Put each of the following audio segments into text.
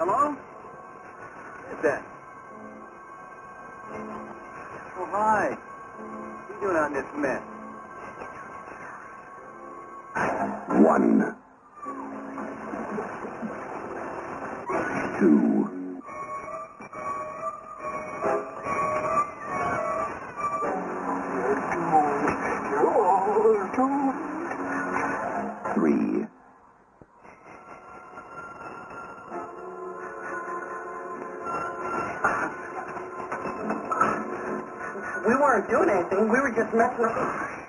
Hello? Who's that? Oh, hi. What are you doing on this mess? One. just meant nothing.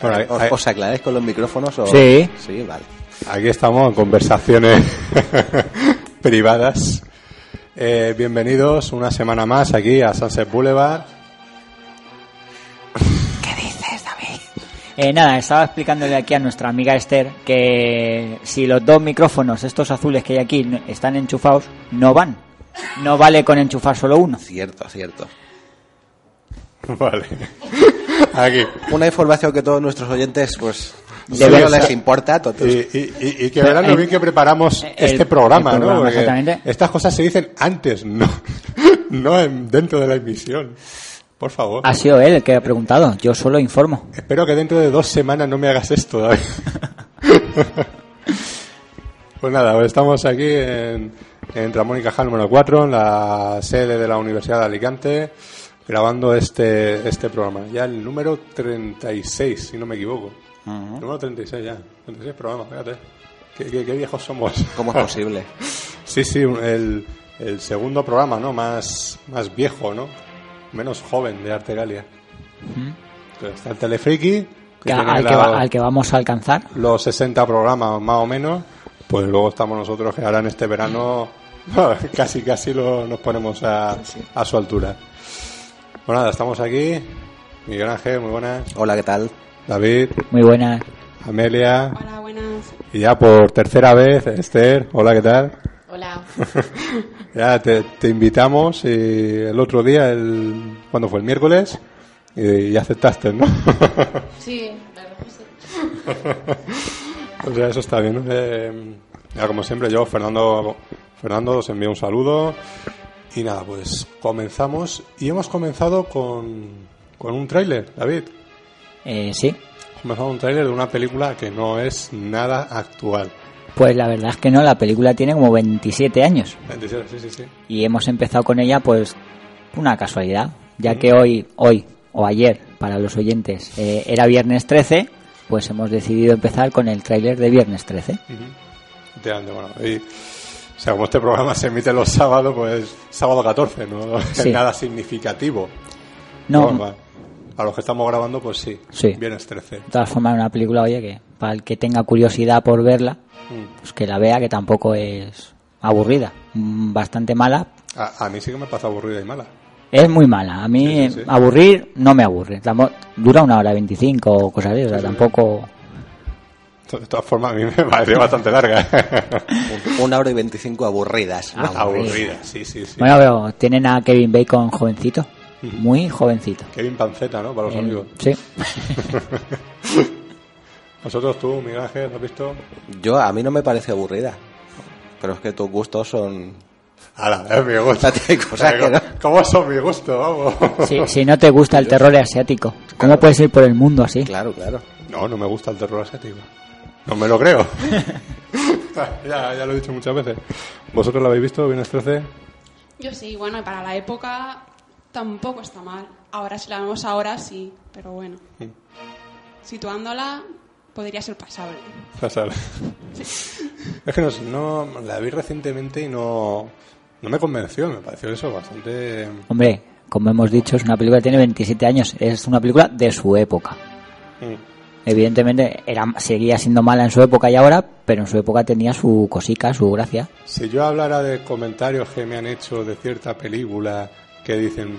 Bueno, ¿Os, aclaráis con los micrófonos? O... Sí. Sí, vale. aquí estamos en conversaciones privadas. Eh, bienvenidos una semana más aquí a Sunset Boulevard. Eh, nada, estaba explicándole aquí a nuestra amiga Esther que si los dos micrófonos, estos azules que hay aquí, están enchufados, no van. No vale con enchufar solo uno. Cierto, cierto. Vale. Aquí. Una información que todos nuestros oyentes, pues, Debe no les importa. todos. Y, y- y- y que verán lo El- bien que preparamos el- este el programa, ¿no? programa, Porque exactamente. estas cosas se dicen antes, no, no en- dentro de la emisión. Por favor. Ha sido él el que ha preguntado, yo solo informo. Espero que dentro de dos semanas no me hagas esto, David. pues nada, pues estamos aquí en, en Ramón y Cajal número 4, en la sede de la Universidad de Alicante, grabando este, este programa. Ya el número 36, si no me equivoco. Número 36 ya. 36 programas, fíjate. Qué, qué- qué viejos somos. ¿Cómo es posible? Sí, sí, el, el segundo programa, ¿no? Más, más viejo, ¿no? Menos joven de Artegalia. Entonces, Está el Telefriki, que Que tiene al, que la- va- al que vamos a alcanzar. los 60 programas más o menos, pues luego estamos nosotros que ahora en este verano casi casi lo, nos ponemos a, a su altura. Pues nada, estamos aquí. Miguel Ángel, muy buenas. Hola, ¿qué tal? David, Muy buenas. Amelia. Hola, buenas. Y ya por tercera vez, Esther. Hola, ¿qué tal? Hola. Ya te, te invitamos y el otro día, el, cuando fue el miércoles, y, y aceptaste, ¿no? Sí, que sí. o sea, eso está bien. Eh, ya como siempre, yo, Fernando, Fernando, os envío un saludo. Y nada, pues comenzamos. Y hemos comenzado con, con un tráiler, David. Eh, sí, Hemos comenzado un tráiler de una película que no es nada actual. pues la verdad es que no, la película tiene como 27 años. 27, sí, sí, sí. y hemos empezado con ella pues una casualidad ya que hoy hoy o ayer para los oyentes eh, era viernes 13 pues hemos decidido empezar con el tráiler de viernes 13 Efectivamente, bueno, y, o sea, como este programa se emite los sábados, pues sábado 14, no es Sí. nada significativo. No. Va. A los que estamos grabando, pues sí. Sí. Viernes 13. De todas formas, una película, oye, que para el que tenga curiosidad por verla, Mm. pues que la vea, que tampoco es aburrida. Mm, Bastante mala. A, a mí sí que me pasa aburrida y mala. Es muy mala. A mí Sí, sí, aburrir no me aburre. Dura una hora veinticinco o cosas así. O sea, tampoco... De todas formas, a mí me pareció bastante larga. Una hora y veinticinco aburridas. Ah, aburrida, sí, sí, sí. Bueno, pero tienen a Kevin Bacon jovencito. Muy jovencito. Kevin Panceta, ¿no? Para los Eh, amigos. sí. ¿Vosotros, tú, Miguel Ángel, lo has visto? Yo, a mí no me parece aburrida. Pero es que tus gustos son... Ahora, es mi gusto. Cosas que no. ¿Cómo son mi gusto? Vamos. Si, si no te gusta el terror asiático, ¿cómo puedes ir por el mundo así? Claro, claro. No, no me gusta el terror asiático. No me lo creo. ya, ya lo he dicho muchas veces. ¿Vosotros lo habéis visto? ¿Viernes 13? Yo sí, bueno, para la época tampoco está mal. Ahora, si la vemos ahora, sí, pero bueno. Situándola, podría ser pasable. Pasable. es que no, sé, no, la vi recientemente y no, no me convenció. Me pareció eso bastante... Hombre, como hemos dicho, es una película que tiene 27 años. Es una película de su época. Mm. Evidentemente, era, seguía siendo mala en su época y ahora, pero en su época tenía su cosica, su gracia. Si yo hablara de comentarios que me han hecho de cierta película que dicen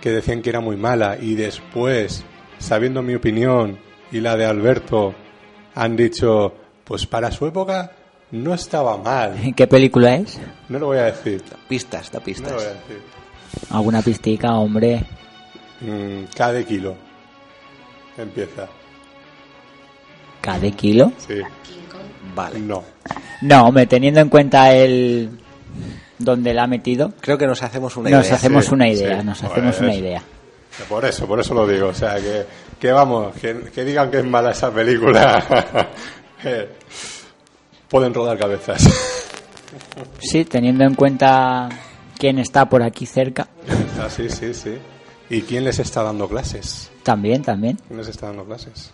que decían que era muy mala y después, sabiendo mi opinión y la de Alberto, han dicho, pues para su época no estaba mal. ¿Qué película es? No lo voy a decir. Pistas, da No pistas. lo voy a decir. Alguna pistica, hombre. Mm, cada kilo. Empieza. ¿Cada kilo? Sí. Vale. No. No, hombre, teniendo en cuenta el... donde la ha metido, Creo que nos hacemos una nos idea. hacemos sí, una idea, sí. nos Pues- hacemos una idea. Por eso, por eso lo digo. O sea, que, que vamos, que, que digan que es mala esa película. eh, pueden rodar cabezas. Sí, teniendo en cuenta quién está por aquí cerca, Ah, sí, sí, sí. ¿Y quién les está dando clases? también, también. ¿Quién les está dando clases?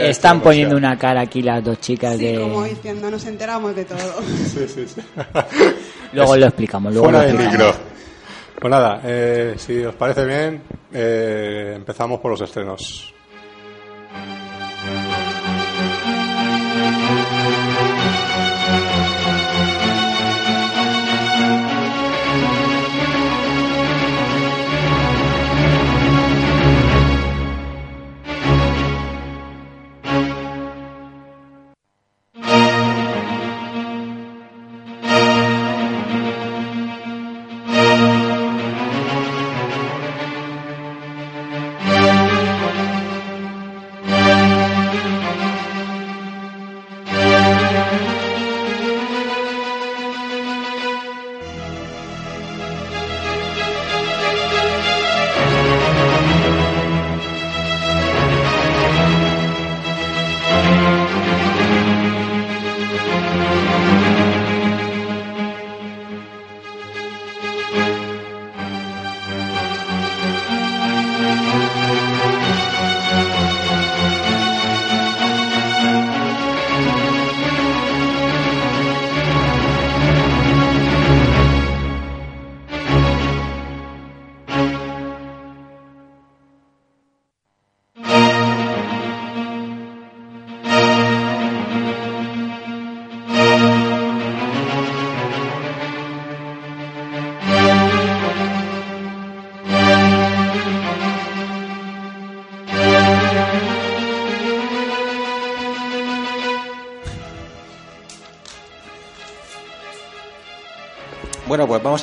Están poniendo una cara aquí las dos chicas Sí, de... como diciendo, nos enteramos de todo. Sí, sí, sí. Luego lo explicamos, luego Fuera lo del explicamos. micro. Pues nada, eh, si os parece bien, eh, empezamos por los estrenos.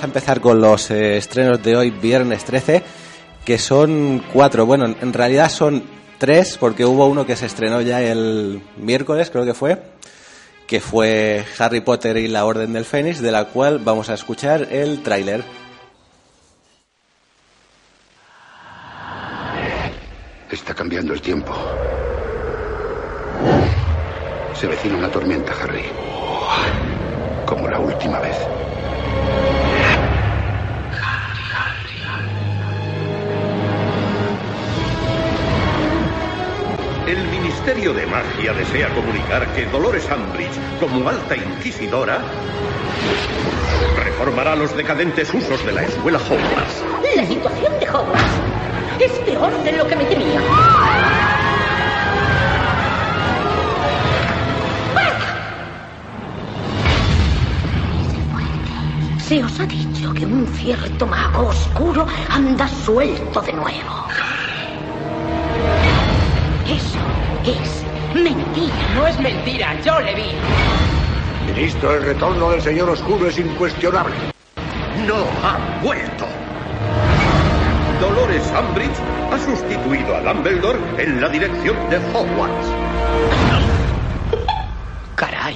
A empezar con los eh, estrenos de hoy, viernes 13, que son cuatro. Bueno, en- realidad son tres, porque hubo uno que se estrenó ya el miércoles, creo que fue, que fue Harry Potter y la Orden del Fénix, de la cual vamos a escuchar el tráiler. Está cambiando el tiempo. Se vecina una tormenta, Harry. Como la última vez. Ministerio de Magia desea comunicar que Dolores Umbridge, como alta inquisidora, reformará los decadentes usos de la escuela Hogwarts. La situación de Hogwarts es peor de lo que me temía. Se os ha dicho que un cierto mago oscuro anda suelto de nuevo. Es mentira. No es mentira, yo le vi. Ministro, el retorno del señor oscuro es incuestionable. No ha vuelto. Dolores Umbridge ha sustituido a Dumbledore en la dirección de Hogwarts. Caray.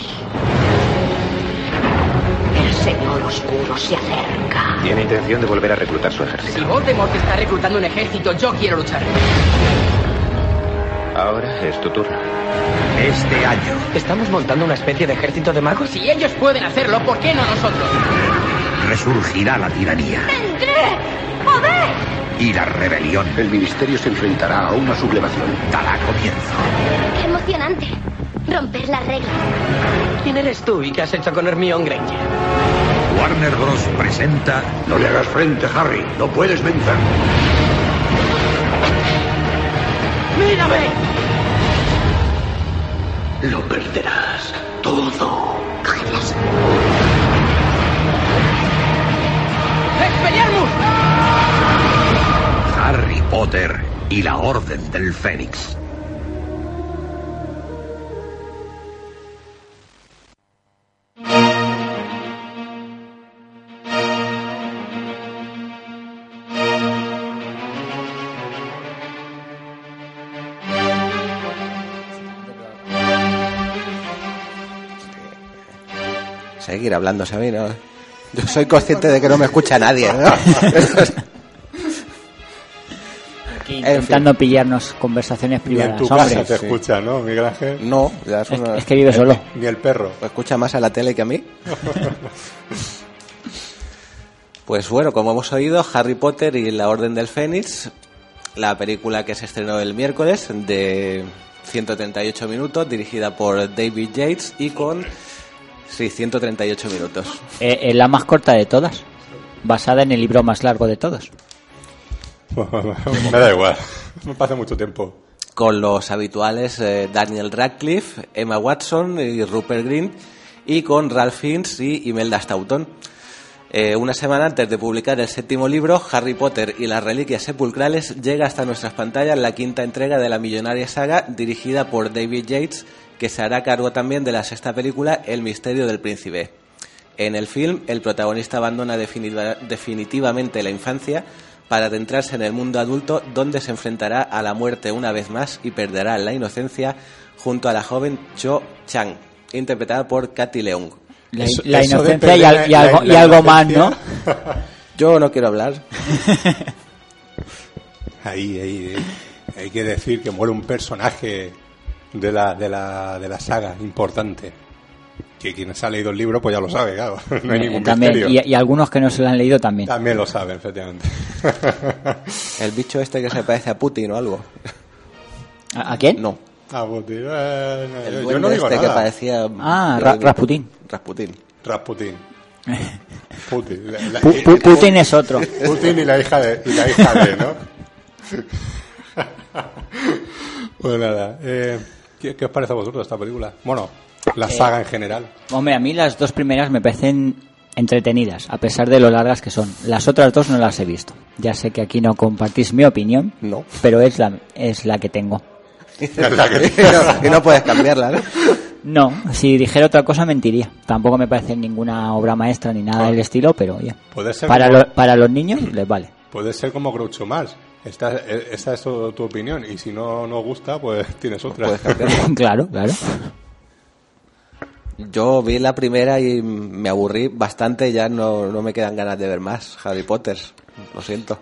El señor oscuro se acerca. Tiene intención de volver a reclutar su ejército. Si Voldemort está reclutando un ejército, yo quiero luchar. Ahora es tu turno. Este año ¿Estamos montando una especie de ejército de magos? Si ellos pueden hacerlo, ¿por qué no nosotros? resurgirá la tiranía ¡Tendré poder! y la rebelión El ministerio se enfrentará a una sublevación. dará comienzo. ¡Qué emocionante! Romper las reglas. ¿Quién eres tú y qué has hecho con Hermione Granger? Warner Bros. presenta No le hagas frente, Harry. No puedes vencer. ¡Mírame! Lo perderás todo. Cógelas. ¡Expelliarmus! Harry Potter y la Orden del Fénix. Seguir hablando, ¿sabes? No, yo soy consciente de que no me escucha nadie, ¿no? Aquí intentando pillarnos conversaciones Ni en privadas. tu hombre. casa te sí. escucha, ¿no, Miguel Ángel? No, ya es Es, una- es que vive solo. Ni el perro. escucha más a la tele que a mí. Pues bueno, como hemos oído, Harry Potter y la Orden del Fénix, la película que se estrenó el miércoles de 138 minutos, dirigida por David Yates y con sí, 138 minutos. Eh, es la más corta de todas. Basada en el libro más largo de todos. Me da igual. Me pasa mucho tiempo. Con los habituales eh, Daniel Radcliffe, Emma Watson y Rupert Grint y con Ralph Fiennes y Imelda Staunton. Eh, una semana antes de publicar el séptimo libro, Harry Potter y las Reliquias Sepulcrales llega hasta nuestras pantallas la quinta entrega de la millonaria saga dirigida por David Yates, que se hará cargo también de la sexta película El misterio del príncipe. En el film, el protagonista abandona definitiva- definitivamente la infancia para adentrarse en el mundo adulto, donde se enfrentará a la muerte una vez más y perderá la inocencia junto a la joven Cho Chang, interpretada por Katy Leung. La, Eso- la eso de inocencia y, perder al- y la- algo, la y algo más, ¿no? Yo no quiero hablar. Ahí, ahí, ahí. Hay que decir que muere un personaje de la, de la, de la saga importante. Que quien se ha leído el libro, pues ya lo sabe, claro. No hay ningún también, misterio. y, y algunos que no se lo han leído también. También lo sabe, efectivamente. El bicho este que se parece a Putin o algo. ¿A, a quién? No. Ah, pues, eh, no, El yo duende no digo este nada. que parecía... Ah, Ra- Rasputín. Rasputín. Rasputín. Putin. La- la- Pu- Pu- Putin es otro. Putin y la hija de, y la hija de, ¿no? pues nada, eh, ¿qué, qué os parece a vosotros esta película? Bueno, la saga en general. Hombre, a mí las dos primeras me parecen entretenidas, a pesar de lo largas que son. Las otras dos no las he visto. Ya sé que aquí no compartís mi opinión, No. pero es la, es la que tengo. y, no, y no puedes cambiarla, ¿no? No, si dijera otra cosa mentiría. Tampoco me parece ninguna obra maestra ni nada del estilo, pero oye, Puede ser para, como- lo- para los niños les vale. Puede ser como Groucho Marx. Esta, eh, esta es tu, tu opinión y si no nos gusta, pues tienes otra. Puedes cambiarla. claro, claro. Yo vi la primera y me aburrí bastante, ya no, no me quedan ganas de ver más Harry Potter. Lo siento.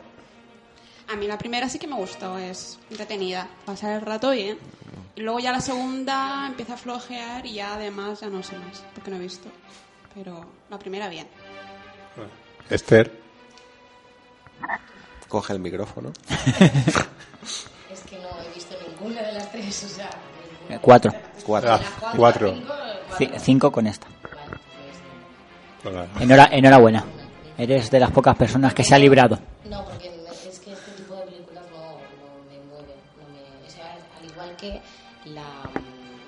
A mí la primera sí que me gustó, es entretenida, pasar el rato bien. Y luego ya la segunda empieza a flojear y ya además ya no sé más, porque no he visto. Pero la primera bien. Esther, Coge el micrófono. Es que no he visto ninguna de las tres, o sea. Eh, Cuatro. Cuatro. Ah, cuatro. Ci- cinco con esta. Pues nada. Enhora- enhorabuena. Eres de las pocas personas que se ha librado. No, porque es que este tipo de películas no, no me mueven. No me, o sea, al igual que la. mm,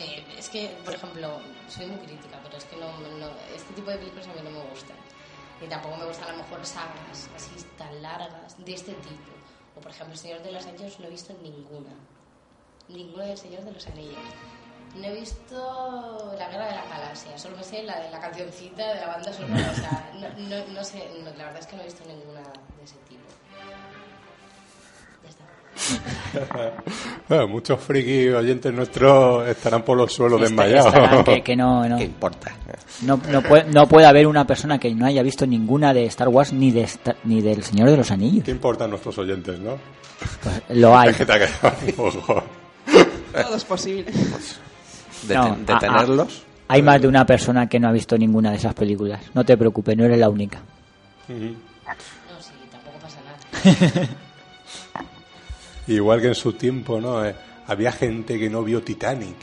eh, es que, por ejemplo, soy muy crítica, pero es que no, no- este tipo de películas a mí no me gustan. Y tampoco me gustan a lo mejor sagas así tan largas de este tipo. O por ejemplo, El Señor de los Anillos no he visto ninguna. Ninguna del Señor de los Anillos. No he visto La Guerra de la Galaxia, solo me sé la de la cancioncita de la banda sonora. O sea, no, no, sé, la verdad es que no he visto ninguna de ese tipo. Bueno, muchos friki oyentes nuestros estarán por los suelos Este- desmayados. estarán que, que no, no. ¿Qué importa? No, no, puede, no puede haber una persona que no haya visto ninguna de Star Wars ni de Sta- ni del Señor de los Anillos. ¿Qué importan nuestros oyentes, no? Pues lo hay. Es que te ha quedado. Todo es posible. Deten- No, ah, ah, detenerlos. hay más de una persona que no ha visto ninguna de esas películas. No te preocupes, no eres la única. No, sí, tampoco pasa nada. Igual que en su tiempo, ¿no? Eh, había gente que no vio Titanic.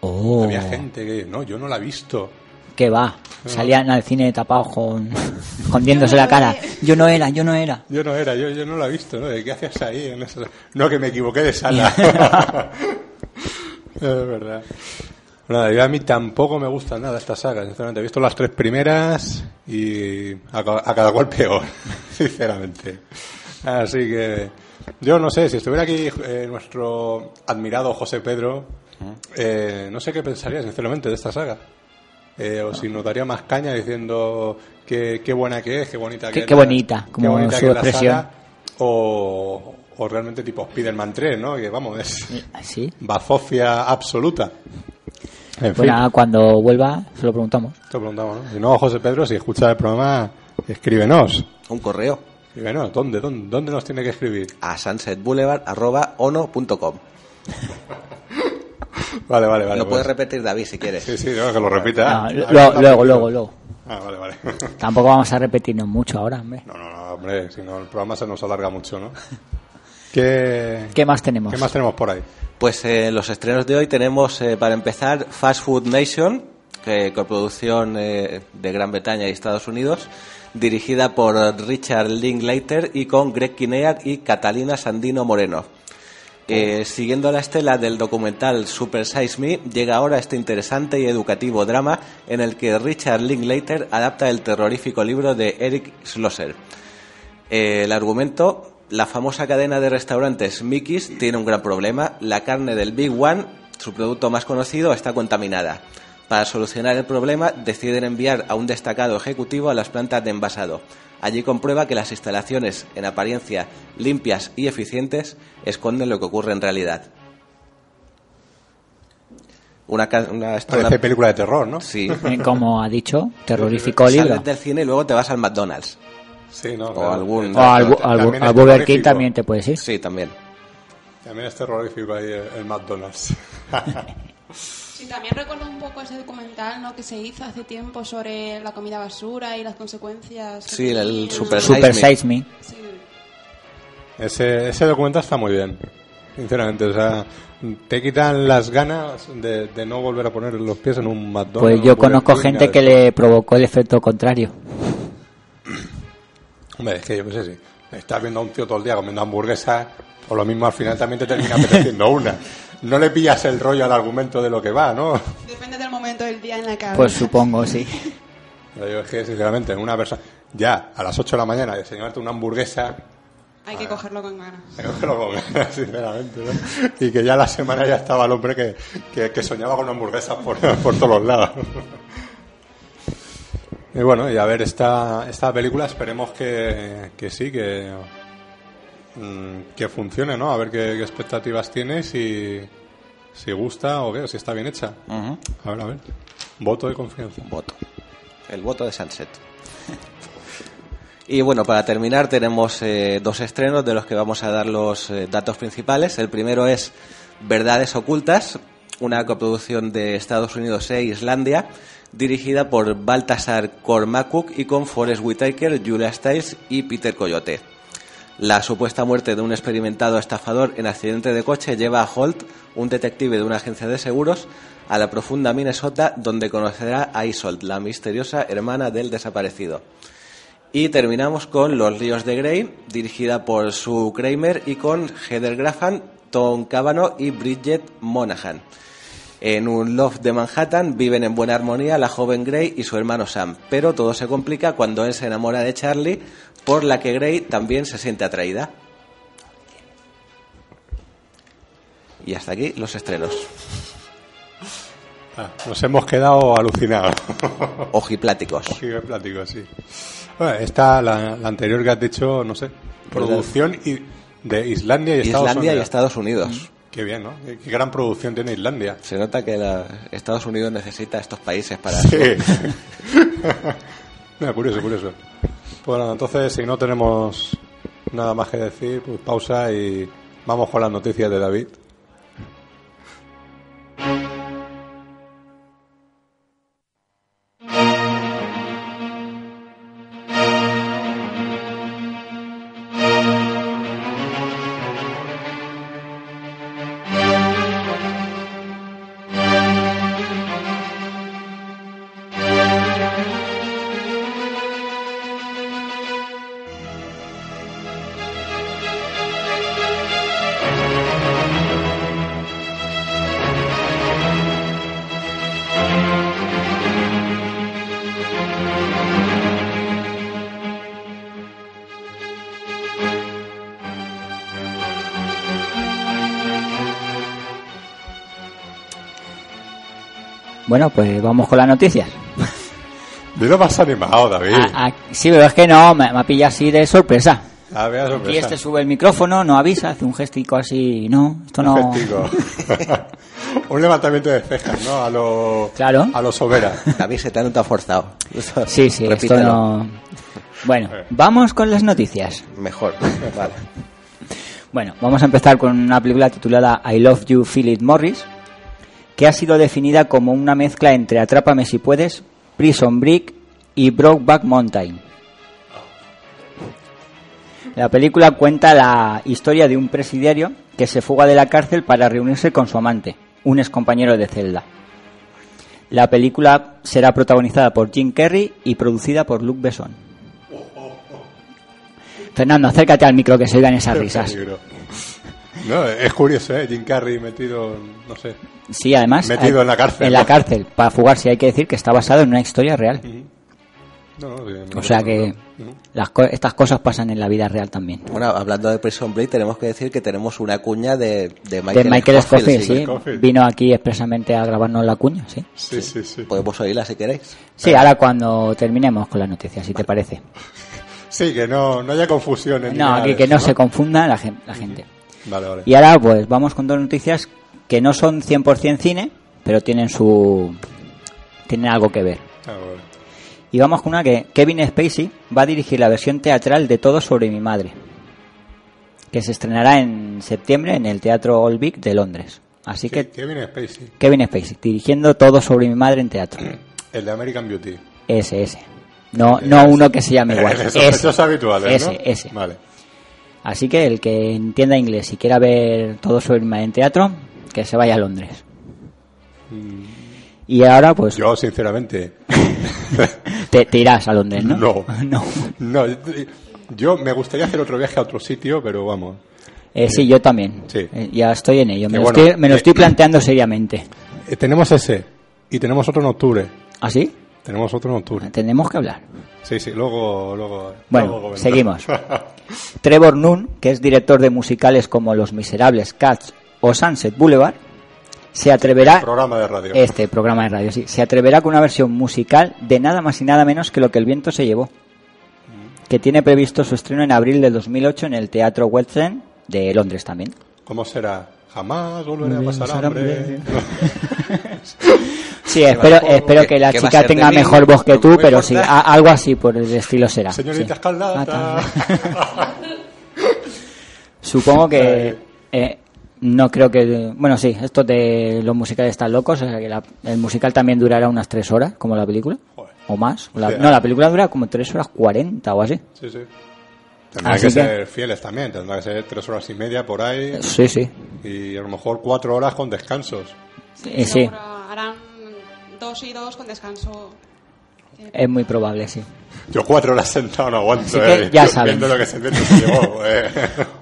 Oh, Había gente que, no, yo no la he visto. que va. Salían al cine tapados con escondiéndose la cara. Yo no era, yo no era. Yo no era, yo, yo no la he visto, ¿no? ¿Qué hacías ahí? En esa- No, que me equivoqué de sala. es verdad. Nada, yo a mí tampoco me gusta nada esta saga, sinceramente. He visto las tres primeras y a, a cada cual peor, sinceramente. Así que yo no sé, si estuviera aquí eh, nuestro admirado José Pedro, eh, no sé qué pensaría, sinceramente, de esta saga. Eh, o si nos daría más caña diciendo qué, qué buena que es, qué bonita Qué- que es qué bonita, como bonita su que es la expresión. saga, o, o realmente tipo Spider-Man 3, ¿no? Que vamos, es ¿Sí? bazofia absoluta. En fin, nada, cuando vuelva se lo preguntamos. te lo preguntamos, ¿no? Si no, José Pedro, si escucha el programa, escríbenos. Un correo Escríbenos, ¿dónde, dónde, dónde nos tiene que escribir? a sunsetboulevard.ono.com. Vale, vale, vale. Lo puedes pues. repetir, David, si quieres. Sí, sí, no, que lo repita. No, Ah, lo- luego, luego, luego. Ah, vale, vale. Tampoco vamos a repetirnos mucho ahora, hombre. No, no, no, hombre, si no, el programa se nos alarga mucho, ¿no? ¿Qué, ¿Qué más tenemos? qué más tenemos por ahí? Pues eh, los estrenos de hoy tenemos, eh, para empezar, Fast Food Nation, que coproducción eh, de Gran Bretaña y Estados Unidos, dirigida por Richard Linklater y con Greg Kinnear y Catalina Sandino Moreno. Eh, siguiendo la estela del documental Super Size Me, llega ahora este interesante y educativo drama en el que Richard Linklater adapta el terrorífico libro de Eric Schlosser. Eh, el argumento, la famosa cadena de restaurantes Mickey's tiene un gran problema. La carne del Big One, su producto más conocido, está contaminada. Para solucionar el problema, deciden enviar a un destacado ejecutivo a las plantas de envasado. Allí comprueba que las instalaciones, en apariencia limpias y eficientes, esconden lo que ocurre en realidad. Una, una, una- película de terror, ¿no? Sí. Eh, Como ha dicho, terrorífico libro. Sales del cine y luego te vas al McDonald's. Sí, no. O claro. algún... O al, al al Burger King también te puedes ir. Sí, también. También es terrorífico ahí el, el McDonald's. Sí, también recuerdo un poco ese documental ¿no? que se hizo hace tiempo sobre la comida basura y las consecuencias. Sí, el. Super Super Size Me. Size Me. Sí. ese, ese documental está muy bien, sinceramente. O sea, te quitan las ganas de, de no volver a poner los pies en un McDonald's. Pues yo conozco gente que le provocó el efecto contrario. Hombre, es que yo qué sé, si estás viendo a un tío todo el día comiendo hamburguesas, o lo mismo al final también te termina apeteciendo una. No le pillas el rollo al argumento de lo que va, ¿no? Depende del momento del día en la que Pues supongo, sí. Pero yo es que, sinceramente, en una persona, ya a las 8 de la mañana, diseñarte una hamburguesa, Hay que cogerlo con ganas. hay que cogerlo con ganas, sinceramente, ¿no? Y que ya la semana ya estaba el hombre que, que, que soñaba con hamburguesas por, por todos los lados. Y bueno, y a ver, esta, esta película esperemos que, que sí, que, mm, que funcione, ¿no? A ver qué, qué expectativas tiene, si, si gusta o qué, si está bien hecha. A ver, a ver. Voto de confianza. Voto. El voto de Sunset. Y bueno, para terminar tenemos eh, dos estrenos de los que vamos a dar los eh, datos principales. El primero es Verdades Ocultas, una coproducción de Estados Unidos e Islandia, dirigida por Baltasar Kormakuk y con Forrest Whitaker, Julia Stiles y Peter Coyote. La supuesta muerte de un experimentado estafador en accidente de coche lleva a Holt, un detective de una agencia de seguros, a la profunda Minnesota donde conocerá a Isolt, la misteriosa hermana del desaparecido. Y terminamos con Los Ríos de Grey, dirigida por Sue Kramer y con Heather Graham, Tom Cavanaugh y Bridget Monahan. En un loft de Manhattan viven en buena armonía la joven Grey y su hermano Sam, pero todo se complica cuando él se enamora de Charlie, por la que Grey también se siente atraída. Y hasta aquí los estrenos. Ah, nos hemos quedado alucinados. Ojipláticos. Ojipláticos, sí. Bueno, esta, la, la anterior que has dicho, no sé, producción y de Islandia y Estados Islandia y Unidos. Estados Unidos. Qué bien, ¿no? Qué, gran producción tiene Islandia. Se nota que la- Estados Unidos necesita estos países para... Sí. Curioso, curioso. Bueno, entonces, si no tenemos nada más que decir, pues pausa y vamos con las noticias de David. Bueno, pues vamos con las noticias. Dilo más animado, David. Ah, ah, sí, pero es que no, me, me ha pillado así de sorpresa. Ah, vea Aquí sorpresa. este sube el micrófono, no avisa, hace un gestico así, no, esto no... Un gestico. Un levantamiento de cejas, ¿no? A lo, Claro. a lo sobera. David se te ha notado forzado. Sí, sí, esto Repítelo. no... Bueno, vamos con las noticias. Mejor. Vale. Bueno, vamos a empezar con una película titulada I Love You, Philip Morris, que ha sido definida como una mezcla entre Atrápame si puedes, Prison Break y Brokeback Mountain. La película cuenta la historia de un presidiario que se fuga de la cárcel para reunirse con su amante, un excompañero de celda. La película será protagonizada por Jim Carrey y producida por Luc Besson. Fernando, acércate al micro que se oigan esas risas. No, es curioso, ¿eh? Jim Carrey metido, en- no sé. Sí, además. Metido en la cárcel, En la cárcel, para fugarse. Hay que decir que está basado en una historia real. No, no, O sea que ¿no? las co- estas cosas pasan en la vida real también. Bueno, hablando de Prison Break, tenemos que decir que tenemos una cuña de, de Michael, de Michael Scofield, Scofield, sí. Scofield. Vino aquí expresamente a grabarnos la cuña, sí. Sí, sí, sí. Podemos oírla si queréis. Sí, ahora cuando terminemos con las noticias, si te parece. Sí, que no, no haya confusión. en No, nada aquí de que no se confunda la, gen- la gente. Vale, vale. Y ahora pues vamos con dos noticias que no son 100% cine, pero tienen su... tienen algo que ver. Ah. Y vamos con una que Kevin Spacey va a dirigir la versión teatral de Todo sobre mi madre, que se estrenará en septiembre en el Teatro Old Vic de Londres. Así que Kevin Spacey, Kevin Spacey dirigiendo Todo sobre mi madre en teatro. el de American Beauty. Ese, ese. No, no uno que se llame igual. Sospechosos habituales, ese, ¿no? ese. Vale. Así que el que entienda inglés y quiera ver Todo sobre mi madre en teatro, que se vaya a Londres. Y ahora pues Mm. Yo, sinceramente, te, te irás a Londres, ¿no? no. No. No, yo me gustaría hacer otro viaje a otro sitio, pero vamos. Eh, sí, yo también. Sí. Eh, ya estoy en ello. Me, lo, bueno, estoy, me lo eh, estoy planteando seriamente. Eh, tenemos ese y tenemos otro en octubre. ¿Ah, sí? Tenemos otro en octubre. Tenemos que hablar. Sí, sí, luego. luego Bueno, luego seguimos. Trevor Nunn, que es director de musicales como Los Miserables, Cats o Sunset Boulevard, se atreverá... Programa de radio. Este programa de radio, sí. Se atreverá con una versión musical de nada más y nada menos que lo que el viento se llevó. Que tiene previsto su estreno en abril del 2008 en el Teatro West End de Londres también. ¿Cómo será? Jamás volveré a pasar hambre. Sí, espero, espero que, que- la chica tenga mí, mejor voz que tú, pero sí, a- algo así por el estilo será. Señorita sí. Escaldata. Supongo que eh, no creo que bueno sí estos de los musicales están locos o sea que la- el musical también durará unas tres horas como la película Joder. o más La- Sí, no ah. la película dura como tres horas cuarenta o así Sí, sí. Tendrán que, que- ser fieles también, tendrán que ser tres horas y media por ahí. Sí, sí. Y a lo mejor cuatro horas con descansos. Eh, sí, harán dos y dos con descanso. es muy probable, sí. Yo cuatro horas sentado no aguanto, Así que eh. ya saben. Viendo lo que se mete se llevó, eh.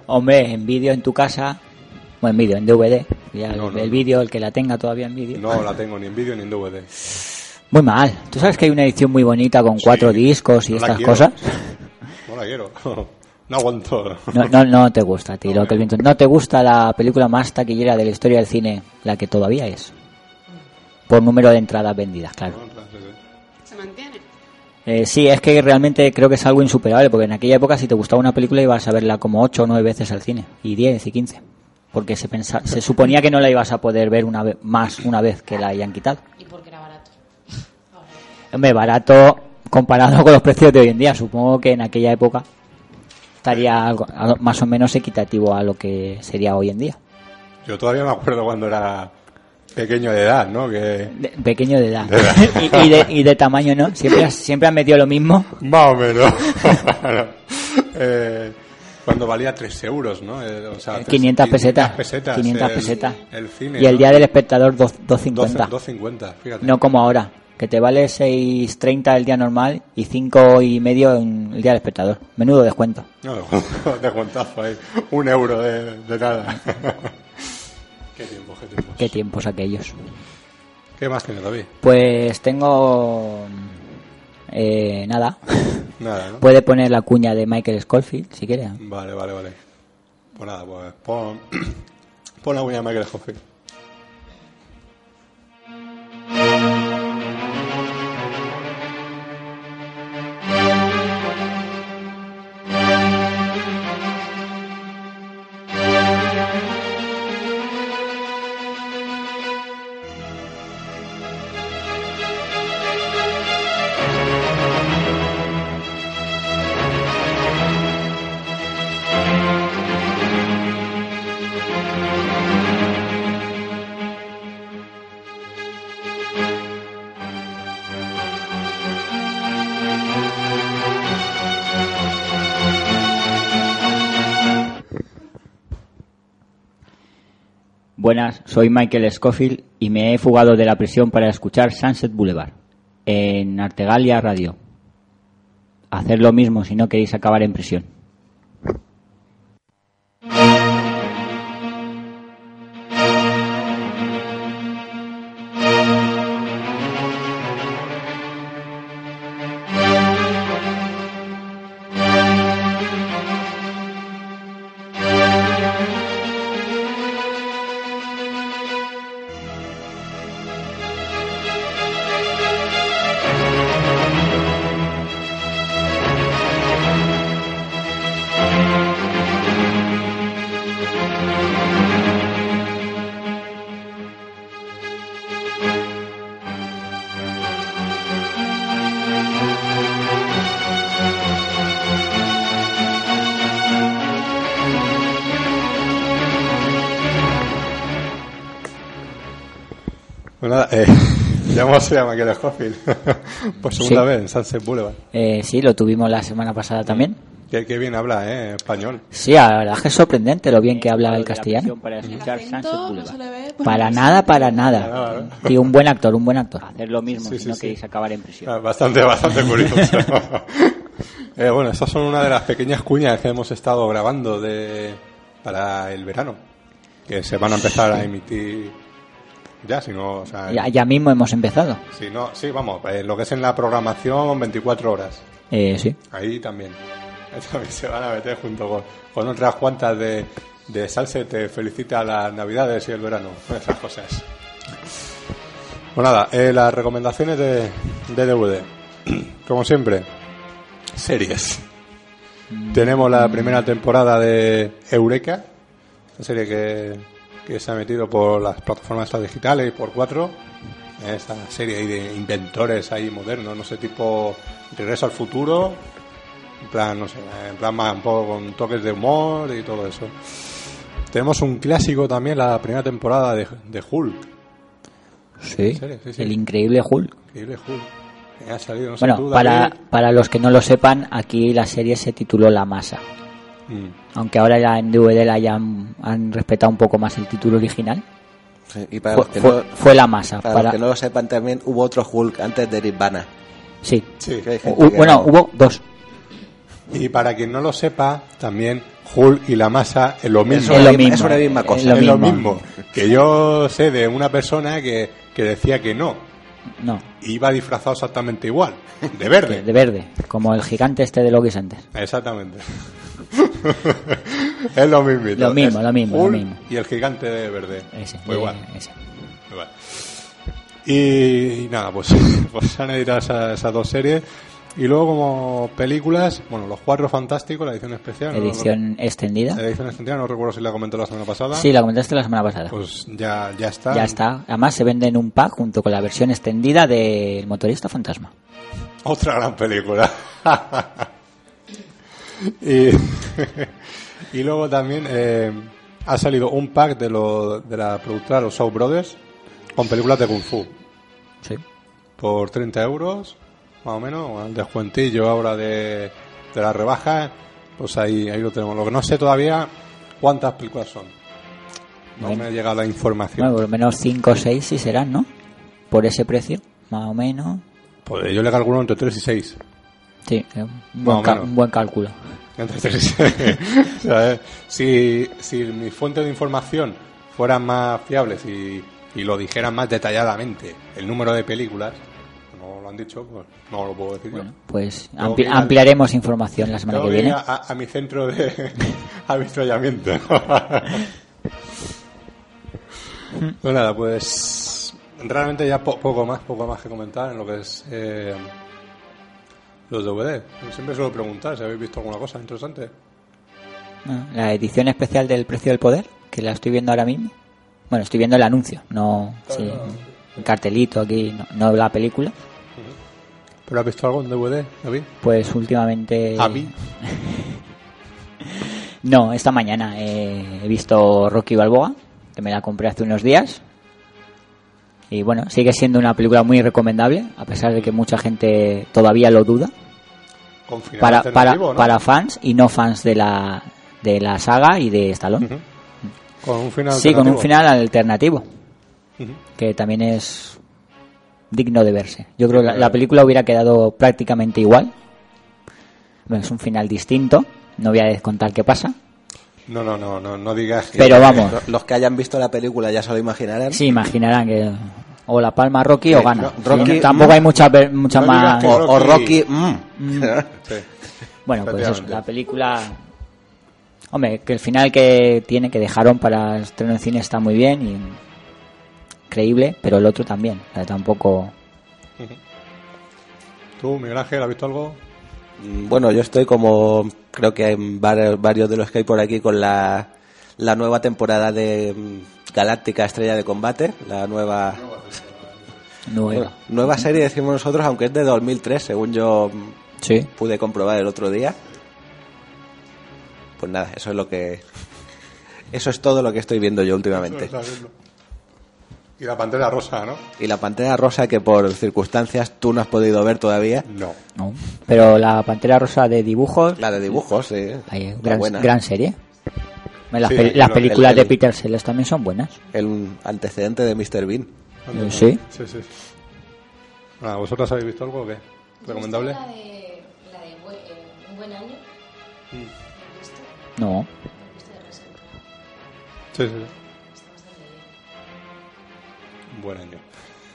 Hombre, en vídeo en tu casa, bueno, en vídeo, en DVD, ya el- No, vídeo, el que la tenga todavía en vídeo. No la tengo ni en vídeo ni en DVD. Muy mal. ¿Tú sabes que hay una edición muy bonita con cuatro discos y no estas quiero. cosas? No la quiero. No aguanto. No, no, no te gusta ti lo que el viento. No te gusta la película más taquillera de la historia del cine, la que todavía es. Por número de entradas vendidas, claro. Se mantiene. Eh, sí, es que realmente creo que es algo insuperable, porque en aquella época si te gustaba una película ibas a verla como 8 o 9 veces al cine, y 10 y 15. Porque se, pensa, se suponía que no la ibas a poder ver una vez, más una vez que la hayan quitado. Y porque era barato. Hombre, barato comparado con los precios de hoy en día. Supongo que en aquella época estaría algo- algo más o menos equitativo a lo que sería hoy en día. Yo todavía me acuerdo cuando era pequeño de edad, ¿no? Que De- pequeño de edad. De edad. y, y de, y de tamaño, ¿no? Siempre, has- siempre han metido lo mismo. Más o menos. Eh, cuando valía 3 euros, ¿no? Eh, o sea, 500 pesetas. 500 500 el- pesetas. El cine. y el ¿no? día del espectador, dos- 2.50. 2.50, fíjate. No como ahora, que te vale 6.30 el día normal y cinco y medio en el día del espectador. Menudo descuento. No, de cuentazo ahí. Un euro de, de nada. Qué tiempo, qué tiempo. Qué tiempos aquellos. ¿Qué más tiene David? Pues tengo... Eh, nada. Nada, ¿no? Puede poner la cuña de Michael Scofield, si quiere. Vale, vale, vale. Pues nada, pues pon, pon la uña de Michael Scofield. Buenas, soy Michael Scofield y me he fugado de la prisión para escuchar Sunset Boulevard en Artegalia Radio. Hacer lo mismo si no queréis acabar en prisión. Ya hemos ido a Michael Scofield. Por segunda Sí. vez en Sunset Boulevard. Eh, sí, lo tuvimos la semana pasada también. Qué, qué bien habla, ¿eh? Español. Sí, la verdad es que es sorprendente lo bien que habla el castellano. El acento no se ve. pues, Para no nada, para nada. Sí, un buen actor, un buen actor. Hacer lo mismo Sí, si sí, no sí. queréis acabar en prisión. Ah, Bastante, bastante curioso. Eh, bueno, estas son una de las pequeñas cuñas que hemos estado grabando de para el verano. Que se van a empezar a emitir ya, si no, o sea, Ya, ya mismo hemos empezado. si no, sí, vamos, eh, lo que es en la programación 24 horas. Eh, sí. Ahí también. Ahí también se van a meter junto con, con otras cuantas de, de Salse, te felicita las navidades y el verano, esas cosas. Pues nada, eh, las recomendaciones de, de DVD. Como siempre, series. Tenemos la primera temporada de Eureka, una serie que, que se ha metido por las plataformas estas digitales y por cuatro. Esta serie ahí de inventores ahí modernos, no sé, tipo Regreso al futuro, en plan, no sé, en plan más un poco con toques de humor y todo eso. Tenemos un clásico también, la primera temporada de, de Hulk. Sí. El increíble Hulk. Increíble Hulk. Ha salido, no sé Bueno, tú, para, para los que no lo sepan, aquí la serie se tituló La Masa. Mm. Aunque ahora ya en DVD la hayan han respetado un poco más el título original. Sí, y para Fue- los que fue- no, fue la masa, Para, para- los que no lo sepan también, hubo otro Hulk antes de Eric Bana. Sí. U- bueno, no- hubo dos. Y para quien no lo sepa, también Hulk y la masa es lo mismo. Es lo misma- mismo. es una misma cosa. Es Es lo lo mismo. Que yo sé de una persona que, que decía que no. No. Iba disfrazado exactamente igual. De verde. De verde. Como el gigante este de Loki Center. Exactamente. es lo mismo. Lo mismo, lo mismo, lo mismo. Y el gigante de verde. Ese, eh, igual. ese. Igual. Y, y nada, pues, pues se han editado esa- esas dos series. Y luego como películas, bueno, Los Cuatro Fantásticos, la edición especial. no- Edición extendida. La edición extendida, no recuerdo si la comentó la semana pasada. Sí, la comentaste la semana pasada. Pues ya, ya está. Ya está. Además se vende en un pack junto con la versión extendida del motorista fantasma. Otra gran película. y, y luego también eh, ha salido un pack de, lo, de la productora Los Shaw Brothers con películas de Kung Fu. Sí. Por 30 euros, más o menos, el descuentillo ahora de, de la rebaja, pues ahí, ahí lo tenemos. Lo que no sé todavía, ¿cuántas películas son? No Bueno. me llega la información. Bueno, por lo menos 5 o 6 sí serán, ¿no? Por ese precio, más o menos. Pues yo le calculo entre 3 y 6. Sí, eh, un buen, ca- cálculo. ¿Sabes? Si, si mis fuentes de información fueran más fiables y, y lo dijeran más detalladamente, el número de películas, no lo han dicho, pues no lo puedo decir Bueno, pues ampli- al- ampliaremos información la semana que viene. a, mi centro de avituallamiento. pues nada, pues realmente ya po- poco más, poco más que comentar en lo que es eh, los DVD. Siempre suelo preguntar si habéis visto alguna cosa interesante. Ah, La edición especial del Precio del Poder, que la estoy viendo ahora mismo. Bueno, estoy viendo el anuncio, no sí, el cartelito aquí, no, no la película. ¿Pero has visto algo en DVD, David? Pues últimamente... ¿A mí? No, esta mañana eh, he visto Rocky Balboa, que me la compré hace unos días. Y bueno, sigue siendo una película muy recomendable, a pesar de que mucha gente todavía lo duda. Para, para, alternativo, ¿no? para fans y no fans de la, de la saga y de Stallone. Con un final Sí, con un alternativo. final alternativo, que también es digno de verse. Yo creo que la, la película hubiera quedado prácticamente igual. Bueno, es un final distinto, no voy a contar qué pasa. No, no, no, no, no digas que... Pero vamos. Los- Los que hayan visto la película ya se lo imaginarán. Sí, imaginarán que o la palma Rocky o Eh, gana. no, Rocky, Sí, tampoco mm. hay mucha, ver- mucha No más... O- Rocky, mm. Sí. Bueno, pues eso, la película... Hombre, que el final que tiene, que dejaron para el estreno en cine está muy bien y creíble, pero el otro también. O sea, tampoco... ¿Tú, Miguel Ángel, has visto algo? Mm, Bueno, yo estoy como creo que hay varios, varios de los que hay por aquí con la, la nueva temporada de mm, Galáctica Estrella de Combate, la nueva Nueva. Bueno, nueva serie decimos nosotros, aunque es de 2003, según yo mm, Sí. pude comprobar el otro día. Pues nada, eso es lo que eso es todo lo que estoy viendo yo últimamente. Y la pantera rosa, ¿no? Y la pantera rosa que por circunstancias tú no has podido ver todavía. No. No. Pero la Pantera Rosa de dibujos... La de dibujos, sí. Ahí, la gran, buena. gran serie. Las, Sí, películas el- de Peter Sellers también son buenas. El antecedente de Mr. Bean. Eh, sí. Sí, sí. Nada, ¿Vosotros habéis visto algo o qué? ¿Recomendable? La de, la de bue- eh, Un Buen Año. ¿Lo has visto? No. Sí, sí. Está bastante bien. Un buen año.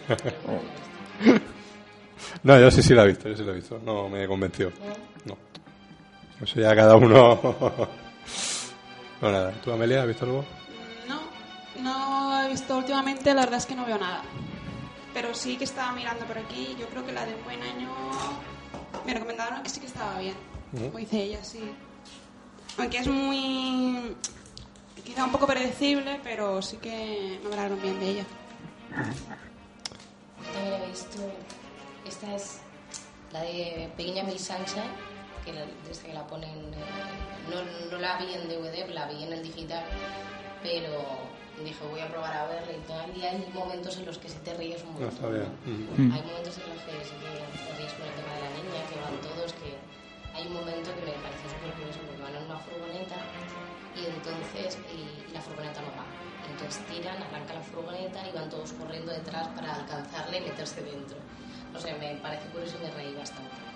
no, yo sí, sí la he visto, yo sí la he visto. No me convenció. No. Eso ya cada uno... no, nada. ¿Tú, Amelia, has visto algo? No, no he visto últimamente, la verdad es que no veo nada. Pero sí que estaba mirando por aquí, yo creo que la de un buen año me recomendaron que sí que estaba bien. Dice ella, sí. Aunque es muy... quizá un poco predecible, pero sí que me hablaron bien de ella. Yo también he visto. Esta es la de Pequeña Miss Sunshine, que la- desde que la ponen. eh, no, no la vi en DVD, la vi en el digital, pero dije voy a probar a verla y tal. Y hay momentos en los que sí te ríes un No, montón. está bien. Mm. Hay momentos en los que sí te ríes con el tema de la niña, que van todos, que hay un momento que me pareció súper curioso porque van en una furgoneta y entonces y, la furgoneta no va. Entonces tiran, arranca la furgoneta y van todos corriendo detrás para alcanzarle y meterse dentro. No sé, me parece curioso y me reí bastante.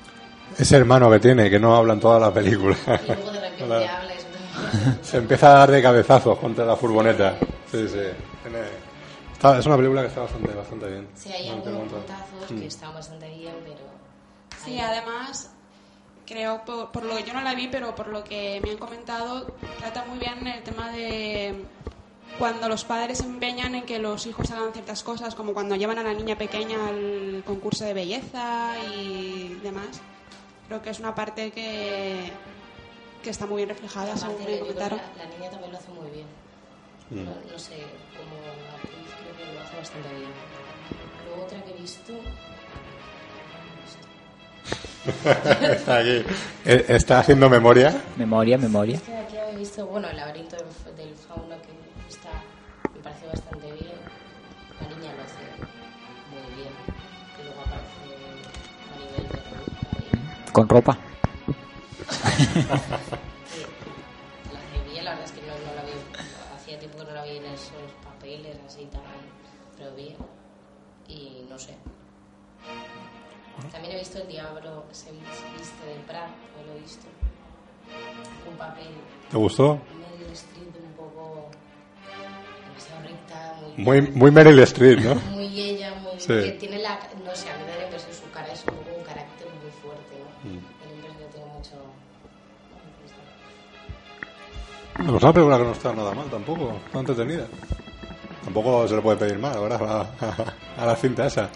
Ese hermano que tiene, que no habla en toda la película. Y luego de repente Hola. habla y es Se empieza a dar de cabezazos contra la furgoneta. Sí, sí. Tiene- está- es una película que está bastante, bastante bien. Sí, hay algunos puntazos Mm. que están bastante bien, pero... Sí, además, creo, por, por lo que yo no la vi, pero por lo que me han comentado, trata muy bien el tema de cuando los padres se empeñan en que los hijos hagan ciertas cosas, como cuando llevan a la niña pequeña al concurso de belleza y demás. Creo que es una parte que, que está muy bien reflejada, según me comentaron. la, la niña también lo hace muy bien. Mm. No, no sé, como actriz creo que lo hace bastante bien. Luego otra que he visto... está aquí. Eh, Está haciendo memoria. Memoria, memoria. Es que aquí he visto, bueno, el laberinto del, del fauno que está, me parece bastante bien. La niña lo hace muy bien. Y luego aparece a nivel de ahí. Con ropa. La bien, la verdad es que no, no la vi, hacía tiempo que no la vi en esos papeles así tan, pero bien. Y no sé. También he visto El Diablo se viste del Prat, lo he visto. Un papel ¿Te gustó? Meryl Streep un poco demasiado recta, Muy, muy, muy Meryl Streep, ¿no? muy ella, muy Sí. que tiene la, no sé, a mí me da la impresión su cara es un poco No, es una película que no está nada mal tampoco. Está entretenida. Tampoco se le puede pedir más, ¿verdad? A la, a la cinta esa.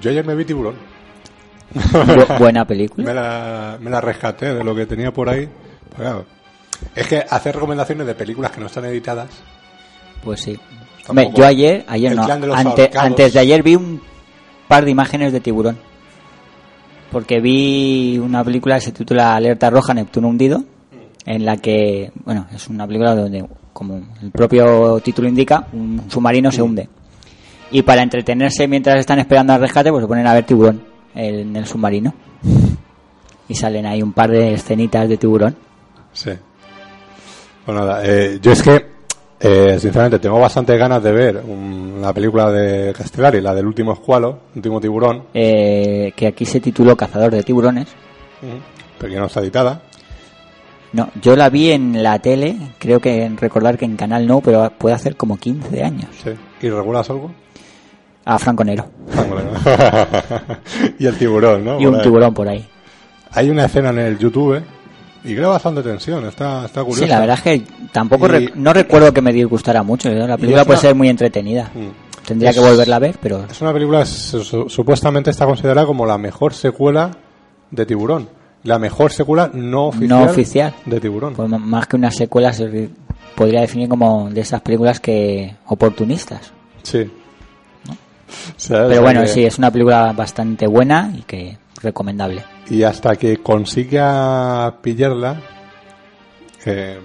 Yo ayer me vi Tiburón. Bu- buena película. Me la, me la rescaté de lo que tenía por ahí. Pues claro, es que hacer recomendaciones de películas que no están editadas. Pues sí. Poco- yo ayer, ayer no, de ante- antes de ayer vi un par de imágenes de tiburón. Porque vi una película que se titula Alerta Roja, Neptuno Hundido, en la que, bueno, es una película donde, como el propio título indica, un submarino se hunde. Y para entretenerse mientras están esperando al rescate, pues se ponen a ver tiburón en el submarino. Y salen ahí un par de escenitas de tiburón. Sí. Pues nada, eh, yo es que, eh, sinceramente, tengo bastantes ganas de ver un- la película de Castellari, la del último escualo, último tiburón, eh, que aquí se tituló Cazador de Tiburones. pero que no está editada. No, yo la vi en la tele, creo que en recordar que en Canal no, pero puede hacer como 15 años. Sí. ¿Y regulas algo? A Franco Nero. y el tiburón, ¿no? Y un ahí. tiburón por ahí. Hay una escena en el YouTube y crea bastante tensión, está, está curiosa. Sí, la verdad es que tampoco Y- no recuerdo que me disgustara mucho. La película puede una- ser muy entretenida. Mm. Tendría Es- que volverla a ver, pero Es una película, su- su- supuestamente está considerada como la mejor secuela de Tiburón. La mejor secuela no oficial, no oficial. de Tiburón. Pues más que una secuela se podría definir como de esas películas que oportunistas. Sí. Pero bueno, que- sí, es una película bastante buena y que recomendable. Y hasta que consiga pillarla, eh,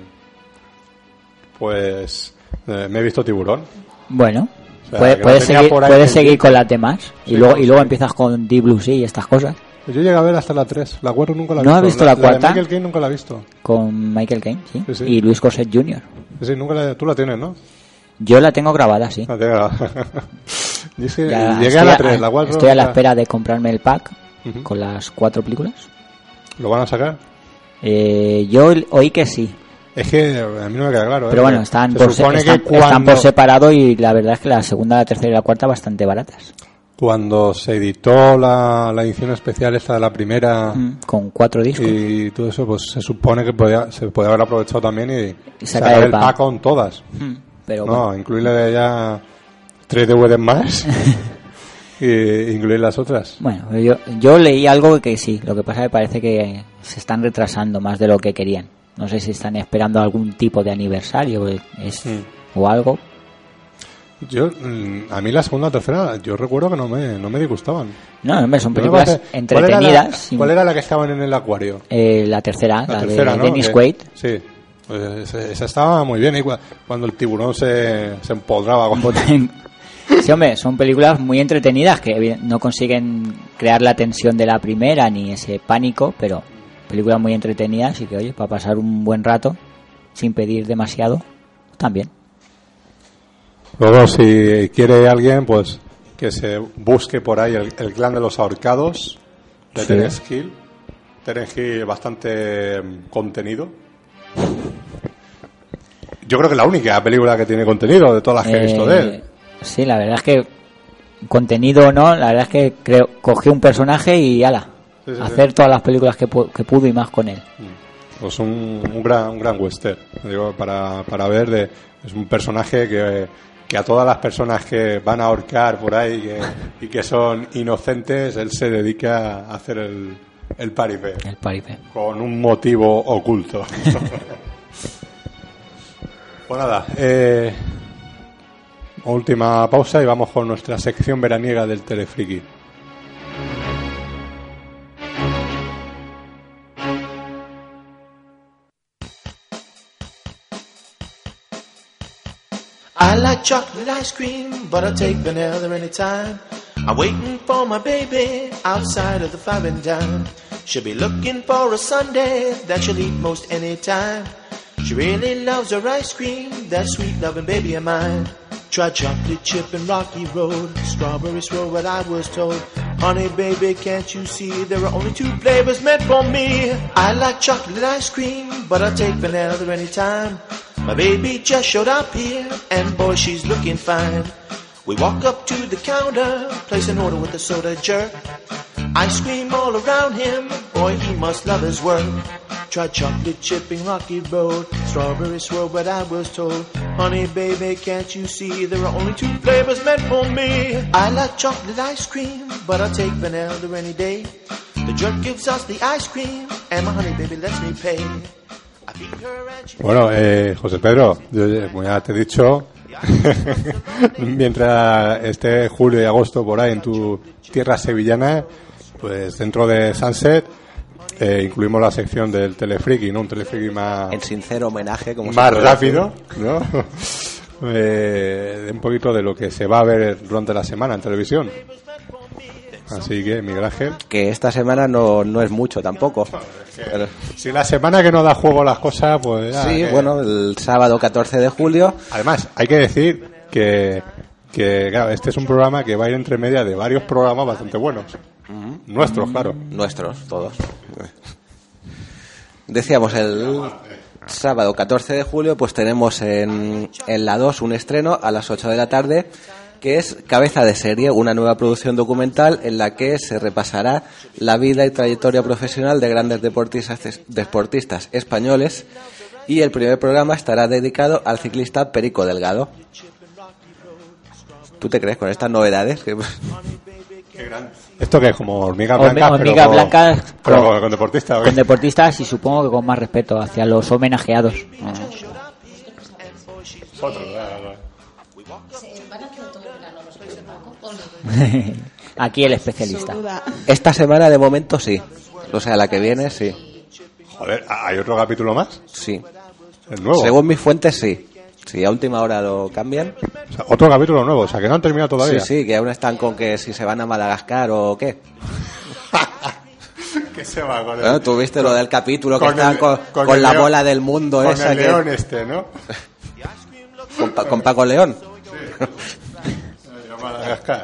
pues eh, me he visto Tiburón. Bueno, O sea, puede- que puedes tenía seguir, con las demás y Sí, luego y luego sí. empiezas con Deep Blue Sea y estas cosas Yo llegué a ver hasta la 3. La 4 nunca la he ¿No visto. has visto la de cuarta? Michael Caine nunca la he visto. con Michael Caine, ¿sí? Sí, sí. Y Luis Cosset Jr. Sí, nunca la- tú la tienes, ¿no? Yo la tengo grabada, sí. La tengo. Que Ya llegué a la 3, la 4. Estoy a la espera de comprarme el pack Ujú. con las cuatro películas. ¿Lo van a sacar? Eh, yo oí que sí, Es que a mí no me queda claro. ¿eh? pero bueno, están Se por, se- están, que están por cuando- separado y la verdad es que la segunda, la tercera y la cuarta bastante baratas. Cuando se editó la, la edición especial esta de la primera Mm, con cuatro discos. y todo eso, pues se supone que podía, se podía haber aprovechado también y, Y sacar sacar el pack. con todas. Mm, pero no, bueno. incluirle ya tres DVDs más y incluir las otras. Bueno, yo, yo leí algo que sí, lo que pasa es que parece que se están retrasando más de lo que querían. No sé si están esperando algún tipo de aniversario es, Mm. o algo. Yo, mm, a mí la segunda o tercera, yo recuerdo que no me, no me disgustaban. No, hombre, son No películas parece- ¿Cuál era, entretenidas. la, sin- cuál era la que estaban en el acuario? Eh, la tercera, La la, tercera, de ¿no? Dennis Que- Quaid. Sí. Pues esa, estaba muy bien. y cua- cuando el tiburón se, se empodraba con... Sí, hombre, son películas muy entretenidas que no consiguen crear la tensión de la primera ni ese pánico, pero película muy entretenida, así que oye, para pasar un buen rato sin pedir demasiado, también. Luego, si quiere alguien, pues que se busque por ahí el, el clan de los ahorcados de Sí. Terence Hill. Terence Hill, bastante mm, contenido. Yo creo que es la única película que tiene contenido de todas las que he visto de él. Eh, Sí, la verdad es que contenido o no, la verdad es que creo, cogió un personaje y ala, Sí, sí, hacer todas las películas que, que pudo y más con él. Pues un, un gran, un gran western, digo, para, para ver, de, es un personaje que, que a todas las personas que van a ahorcar por ahí que- y que son inocentes, él se dedica a hacer el, el paripé. El paripé. Con un motivo oculto. pues nada, eh, última pausa y vamos con nuestra sección veraniega del Telefriki. I like chocolate ice cream, but I'll take vanilla anytime. I'm waiting for my baby outside of the five and dime. She'll be looking for a Sunday that she'll eat most any time. She really loves her ice cream, that sweet loving baby of mine. Try chocolate chip and rocky road, strawberry swirl, what I was told. Honey, baby, can't you see there are only two flavors meant for me? I like chocolate ice cream, but I'll take vanilla anytime. My baby just showed up here, and boy, she's looking fine. We walk up to the counter, place an order with a soda jerk. Ice cream all around him, boy, he must love his work. Try chocolate chip and rocky road, strawberry swirl, but I was told, honey, baby, can't you see there are only two flavors meant for me? I like chocolate ice cream, but I'll take vanilla any day. The jerk gives us the ice cream, and my honey, baby, lets me pay. Bueno, eh, José Pedro, yo, eh, como ya te he dicho, mientras esté julio y agosto por ahí en tu tierra sevillana, pues dentro de Sunset eh, incluimos la sección del Telefriki, ¿no? Un Telefriki más, En sincero homenaje, como más rápido. ¿no? Eh, un poquito de lo que se va a ver durante la semana en televisión. Así que, Miguel Ángel. Que esta semana no, no es mucho tampoco. Pero- Si la semana que no da juego las cosas, pues ya, sí, que- bueno, el sábado 14 de julio. Además, hay que decir que, que claro, este es un programa que va a ir entre media de varios programas bastante buenos. Nuestros, claro. Nuestros, todos. Decíamos el sábado 14 de julio, pues tenemos en, en la 2 un estreno a las 8 de la tarde que es Cabeza de Serie, una nueva producción documental en la que se repasará la vida y trayectoria profesional de grandes deportistas, deportistas españoles y el primer programa estará dedicado al ciclista Perico Delgado. ¿Tú te crees con estas novedades? Que... ¿Esto que es como hormigas Hormi- blancas? hormigas pero con- blancas pero con- con, con deportistas. ¿o qué? Con deportistas y supongo que con más respeto hacia los homenajeados. Otro, Aquí el especialista. Esta semana de momento sí. O sea, la que viene sí. Joder, ¿hay otro capítulo más? Sí. ¿Es nuevo? Según mis fuentes sí. Si a última hora lo cambian. O sea, otro capítulo nuevo, o sea, que no han terminado todavía. Sí, sí, que aún están con que si se van a Madagascar o qué. ¿Qué se va con el- Bueno, tú viste lo del capítulo que el- con, con con el la león- bola del mundo con esa el que- león este, ¿no? con, Pa- con Paco León. De Madagascar.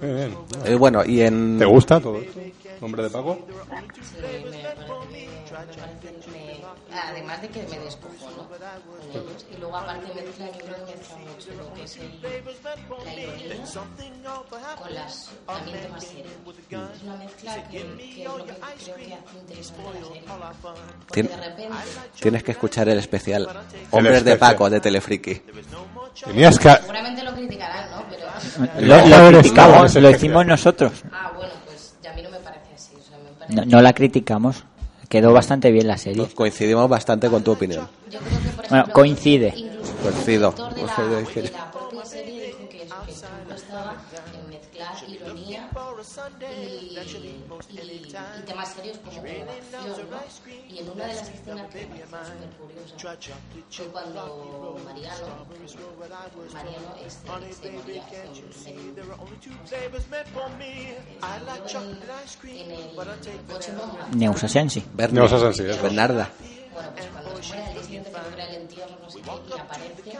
Muy bien. Eh, bueno, y en... ¿Te gusta todo esto? ¿Nombre de Paco? Sí, me parece, me además de que me descojono con ellos y luego aparte mezcla, yo creo que mezcla mucho lo que es el, la ironía con las también temas serios. Es una mezcla que, que es lo que creo que hace interesante la serie. Porque de repente Tienes que escuchar el especial. Hombres de. Paco, de Telefriki. Tenías que... seguramente lo criticarán, ¿no? Pero Lo, lo criticamos, lo hicimos nosotros. ah, bueno, pues ya a mí no me parece así, o sea, me parece No, no la criticamos. Quedó bastante bien la serie. Coincidimos bastante con tu opinión. Yo creo que, por Bueno, coincide. Coincido. de la, de la propia serie dijo que eso, que tú estaba en mezclar ironía y, y- y temas serios como, ¿no? Y en una de las escenas que me pareció súper curiosa fue cuando Mariano, Mariano este, se moría en, en, en el coche bomba. Neus Asensi. Neus Asensi, eso. Bernarda. Bueno, pues cuando se muere al día siguiente creo que era el entierro, no sé qué, y aparece,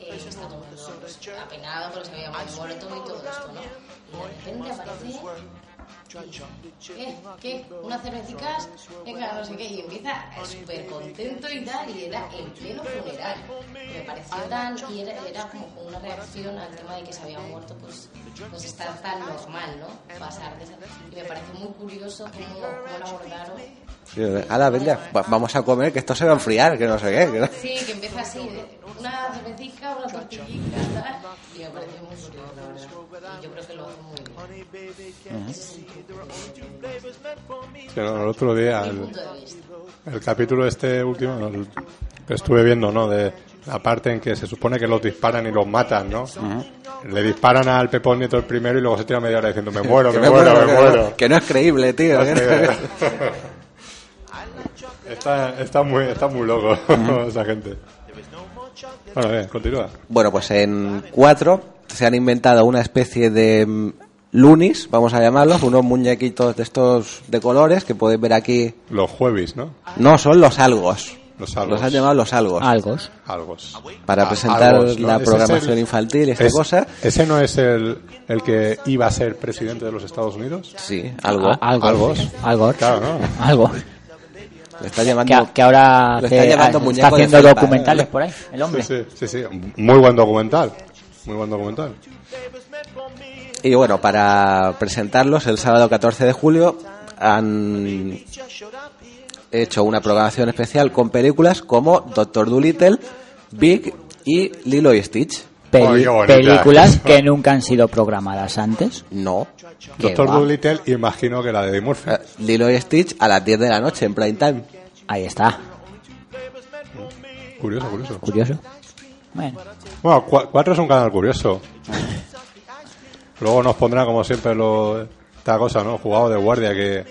eh, está todo el mundo pues, apenado porque se había muerto y todo esto, ¿no? Y de repente aparece... ¿Qué? ¿Qué? ¿Unas cervecitas? Venga, no sé qué. Y empieza súper contento y tal, y era en pleno funeral. Me pareció tan... Y era, era como una reacción al tema de que se había muerto, pues, pues está tan normal, ¿no? Pasar de esa... Y me pareció muy curioso cómo, cómo lo abordaron. Ala, venga, va- vamos a comer, que esto se va a enfriar, que no sé qué. que no- Sí, que empieza así, de una cervecita, una tortillita, tal. Y me pareció muy curioso, la verdad. Y yo creo que lo hace muy bien. Ese es no, el otro día, el, el capítulo este último, el que estuve viendo, ¿no? De la parte en que se supone que los disparan y los matan, ¿no? Le disparan al Pepón Nieto el primero y luego se tira media hora diciendo, me muero, Que me, muero, me que muero. no- Que no es creíble, tío. No sé. no- está, está muy, está muy loco esa gente. Bueno, bien, continúa. Bueno, pues en cuatro se han inventado una especie de lunis, vamos a llamarlos, unos muñequitos de estos de colores que podéis ver aquí. Los jueves, ¿no? No, son los algos. Los algos. han llamado los algos. Algos. Algos. Para Ah, presentar algos, ¿no? la programación el- infantil y esta es- cosa. ¿Ese no es el, el que iba a ser presidente de los Estados Unidos? Sí, algo. A- algo. Algos. Algo. Claro, ¿no? Algo. Le está llamando. Que, que ahora lo está llamando está muñeco de haciendo felpa, documentales por ahí, el hombre. Sí, sí, sí, sí. Muy buen documental. Muy buen documental. Y bueno, para presentarlos, el sábado 14 de julio han hecho una programación especial con películas como Doctor Dolittle, Big y Lilo y Stitch. Peli- películas que nunca han sido programadas antes. No. Doctor. Dolittle, imagino que la de Eddie Murphy. Eh, Lilo y Stitch a las 10 de la noche en prime time. Ahí está. Curioso, curioso. Curioso. Bueno, Bueno, Cu- Cuatro es un canal curioso. Luego nos pondrá, como siempre, lo, esta cosa, ¿no? Jugado de guardia que,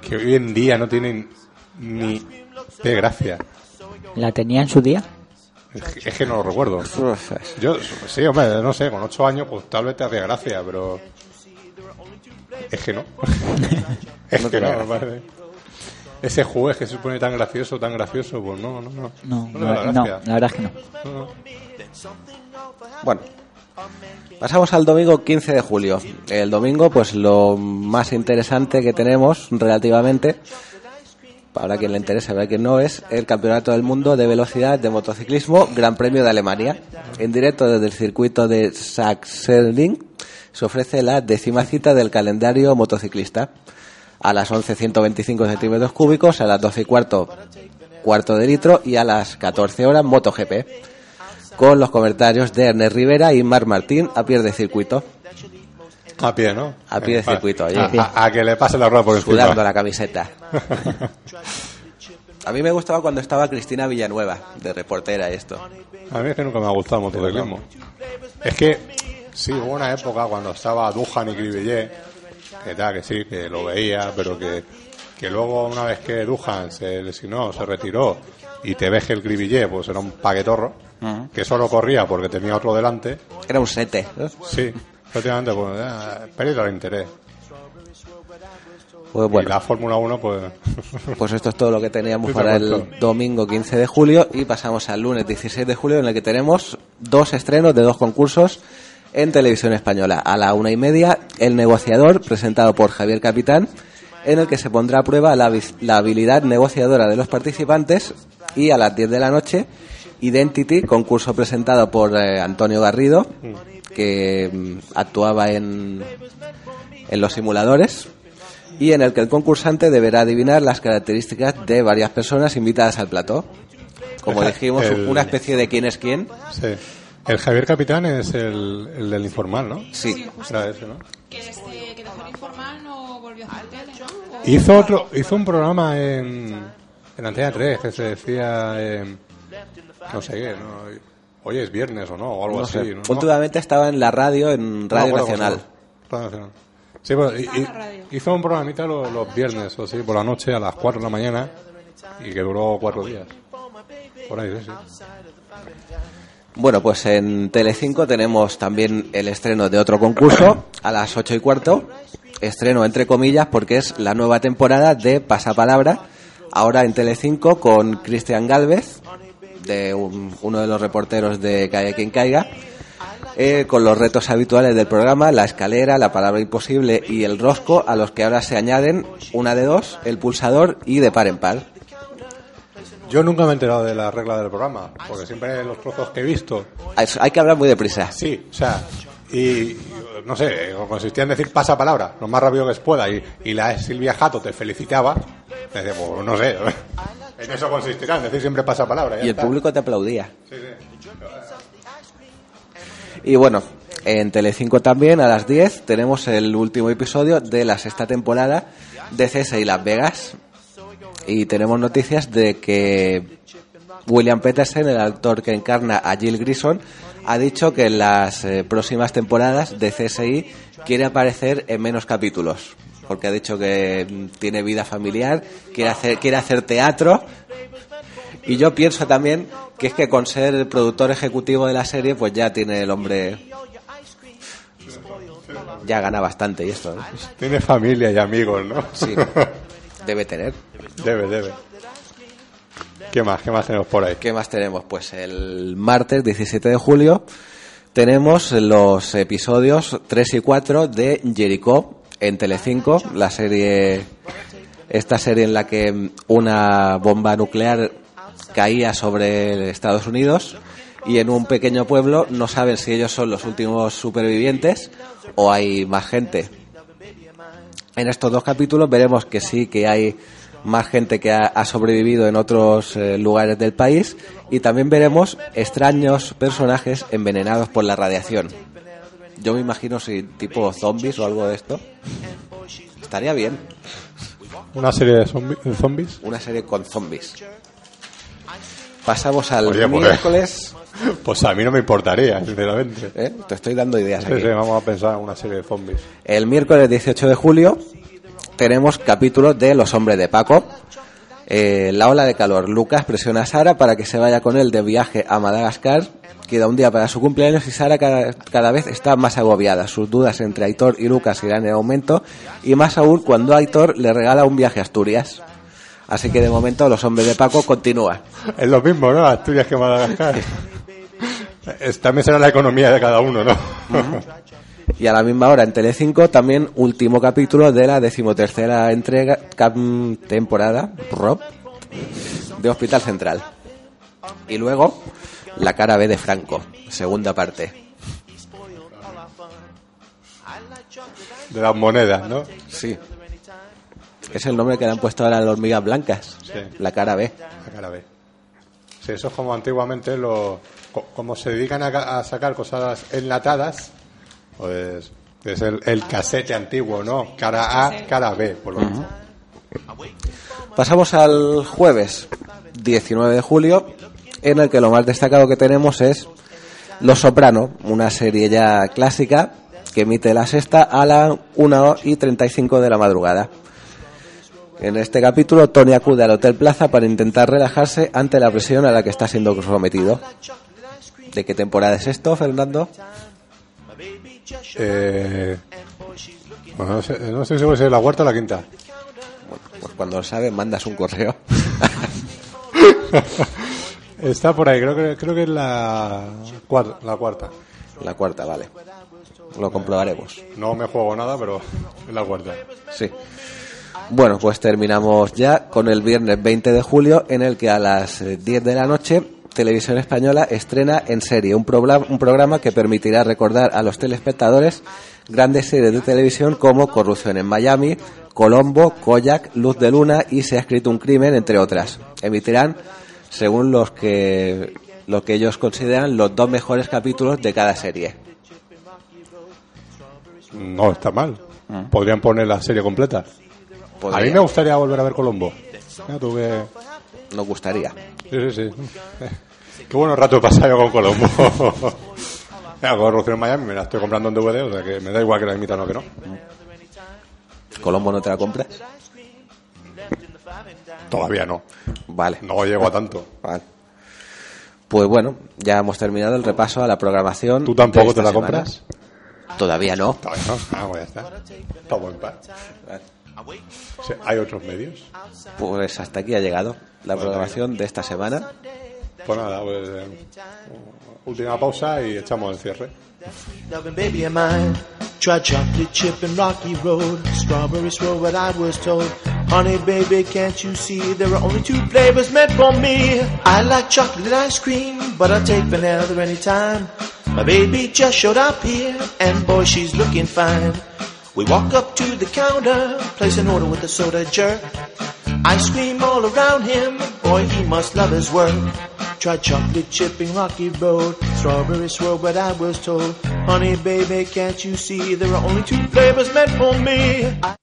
que hoy en día no tienen ni de gracia. ¿la tenía en su día? Es que, es que no lo recuerdo. Yo, sí, hombre, no sé, con ocho años, pues tal vez te hacía gracia, pero. Es que no. es que no, da me parece. Ese juez que se supone tan gracioso, tan gracioso, pues no, no, no. No, no, no, la verdad es que no. No, no. Bueno, pasamos al domingo 15 de julio. El domingo, pues lo más interesante que tenemos relativamente, para quien le interese, para quien no, es el Campeonato del Mundo de Velocidad de Motociclismo Gran Premio de Alemania. En directo desde el circuito de Sachsenring se ofrece la décima cita del calendario motociclista. A las 11, 125 centímetros cúbicos, a las 12 y cuarto, cuarto de litro y a las 14 horas MotoGP con los comentarios de Ernest Rivera y Marc Martín a pie de circuito. A pie, ¿no? A pie de circuito, allí. A, a- a que le pase la rueda por encima. Sudando la camiseta. A mí me gustaba cuando estaba Cristina Villanueva, de reportera y esto. A mí es que nunca me ha gustado el motociclismo. Es que, sí, hubo una época cuando estaba Dujan y Cribillet, que tal, que sí, que lo veía, pero que, que luego una vez que Dujan se lesionó, se retiró, y te ves que el Cribillet, pues era un paquetorro, que solo corría porque tenía otro delante. Era un sete. Sí, prácticamente, pues, eh, pérdida de interés. Pues bueno. Y la Fórmula 1, pues... Pues esto es todo lo que teníamos Sí, para el domingo 15 de julio y pasamos al lunes 16 de julio en el que tenemos dos estrenos de dos concursos en televisión española. A la una y media, El negociador, presentado por Javier Capitán, en el que se pondrá a prueba la, la habilidad negociadora de los participantes y a las 10 de la noche, Identity, concurso presentado por eh, Antonio Garrido, que mm, actuaba en, en los simuladores y en el que el concursante deberá adivinar las características de varias personas invitadas al plató. Como dijimos, el- una especie de quién es quién. Sí. El Javier Capitán es el, el del informal, ¿no? Sí. Era ese, ¿no? Que desde que dejó el informal no volvió a hacer tele, ¿no? O- Hizo otro, hizo un programa en, en Antena 3 que se decía, eh, no sé qué, ¿no? hoy es viernes o no, o algo No así. sé. ¿no? Últimamente estaba en la radio, en Radio Nacional. llama. Radio Nacional. Sí, pues, y- y- hizo un programita los, los viernes, o así, por la noche, a las 4 de la mañana, y que duró cuatro días. Por ahí, sí, sí. Bueno, pues en Telecinco tenemos también el estreno de otro concurso a las ocho y cuarto. Estreno entre comillas porque es la nueva temporada de Pasapalabra. Ahora en Telecinco con Cristian Galvez, de un- uno de los reporteros de Caiga quien caiga. eh, con los retos habituales del programa, la escalera, la palabra imposible y el rosco, a los que ahora se añaden una de dos, el pulsador y de par en par. Yo nunca me he enterado de la regla del programa, porque siempre los trozos que he visto, Hay hay que hablar muy deprisa. sí, o sea, y no sé, consistía en decir pasa palabra, lo más rápido que se pueda, y, y la Silvia Jato te felicitaba, te decía, pues no sé, en eso consistirá, en decir siempre pasa palabra. ya Y el está. público te aplaudía. Sí, sí. Y bueno, en Telecinco también a las 10 tenemos el último episodio de la sexta temporada de CS y Las Vegas. Y tenemos noticias de que William Peterson, el actor que encarna a Jill Grison, ha dicho que en las eh, próximas temporadas de CSI quiere aparecer en menos capítulos. Porque ha dicho que mm, tiene vida familiar, quiere hacer, quiere hacer teatro. Y yo pienso también que es que con ser el productor ejecutivo de la serie, pues ya tiene el hombre. Ya gana bastante y esto, ¿no? Tiene familia y amigos, ¿no? Sí. Debe tener. Debe, debe. ¿Qué más? ¿Qué más tenemos por ahí? ¿Qué más tenemos? Pues el martes 17 de julio tenemos los episodios 3 y 4 de Jericho en Telecinco, la serie esta serie en la que una bomba nuclear caía sobre Estados Unidos y en un pequeño pueblo no saben si ellos son los últimos supervivientes o hay más gente. En estos dos capítulos veremos que sí, que hay más gente que ha, ha sobrevivido en otros eh, lugares del país y también veremos extraños personajes envenenados por la radiación. Yo me imagino si tipo zombies o algo de esto. Estaría bien. ¿Una serie de zombi- zombies? Una serie con zombies. Pasamos al Oye, pues- miércoles. Pues a mí no me importaría, sinceramente. ¿eh? Te estoy dando ideas Sí, aquí. sí, vamos a pensar en una serie de zombies. El miércoles 18 de julio tenemos capítulos de Los Hombres de Paco. Eh, la ola de calor. Lucas presiona a Sara para que se vaya con él de viaje a Madagascar. Queda un día para su cumpleaños y Sara cada, cada vez está más agobiada. Sus dudas entre Aitor y Lucas irán en aumento y más aún cuando Aitor le regala un viaje a Asturias. Así que de momento Los Hombres de Paco continúa. Es lo mismo, ¿no? Asturias que Madagascar. También será la economía de cada uno, ¿no? Y a la misma hora en Telecinco también último capítulo de la decimotercera entrega temporada Rob de Hospital Central. Y luego la cara B de Franco, segunda parte. De las monedas, ¿no? Sí. Es el nombre que le han puesto ahora a las hormigas blancas. Sí. La cara B. La cara B. Sí, eso es como antiguamente, lo, co- como se dedican a, ca- a sacar cosas enlatadas, pues es el, el casete antiguo, ¿no? Cara A, cara B, por lo menos. Pasamos al jueves 19 de julio, en el que lo más destacado que tenemos es Los Soprano, una serie ya clásica que emite la sexta a la 1 y 35 de la madrugada. En este capítulo, Tony acude al Hotel Plaza para intentar relajarse ante la presión a la que está siendo sometido. ¿De qué temporada es esto, Fernando? Eh, bueno, no sé, no sé si va a ser la cuarta o la quinta. Pues cuando lo sabes, mandas un correo. Está por ahí, creo que, creo que es la, cuarta, la cuarta. La cuarta, vale. Lo comprobaremos. No me juego nada, pero es la cuarta. Sí. Bueno, pues terminamos ya con el viernes 20 de julio, en el que a las eh, 10 de la noche Televisión Española estrena en serie un, programa, un programa que permitirá recordar a los telespectadores grandes series de televisión como Corrupción en Miami, Colombo, Koyak, Luz de Luna y Se ha escrito un crimen, entre otras. Emitirán según los que, lo que ellos consideran los dos mejores capítulos de cada serie. No está mal. Podrían poner la serie completa. A mí me gustaría volver a ver Colombo. Ya tuve... Nos gustaría. Sí, sí, sí. Qué buenos rato he pasado con Colombo. En Miami me la estoy comprando en DVD, o sea que me da igual que la imitan o que no. ¿Colombo no te la compras? Todavía no. Vale. No llego a tanto. Vale. Pues bueno, ya hemos terminado el repaso a la programación. ¿Tú tampoco te la semana. compras? Todavía no. Todavía no. Ah, pues ya está. Estamos en paz. Sí, ¿Hay otros medios? Pues hasta aquí ha llegado la programación de esta semana. Pues nada, pues, eh, última pausa y echamos el cierre. Try chocolate chip and rocky road. Strawberry swirl, what I was told. Honey, baby, can't you see there are only two flavors meant for me? I like chocolate ice cream, but I'll take vanilla anytime. My baby just showed up here, and boy, she's looking fine. We walk up to the counter, place an order with a soda jerk. Ice cream all around him, boy, he must love his work. Try chocolate chip and rocky road, strawberry swirl, but I was told, honey, baby, can't you see there are only two flavors meant for me? I-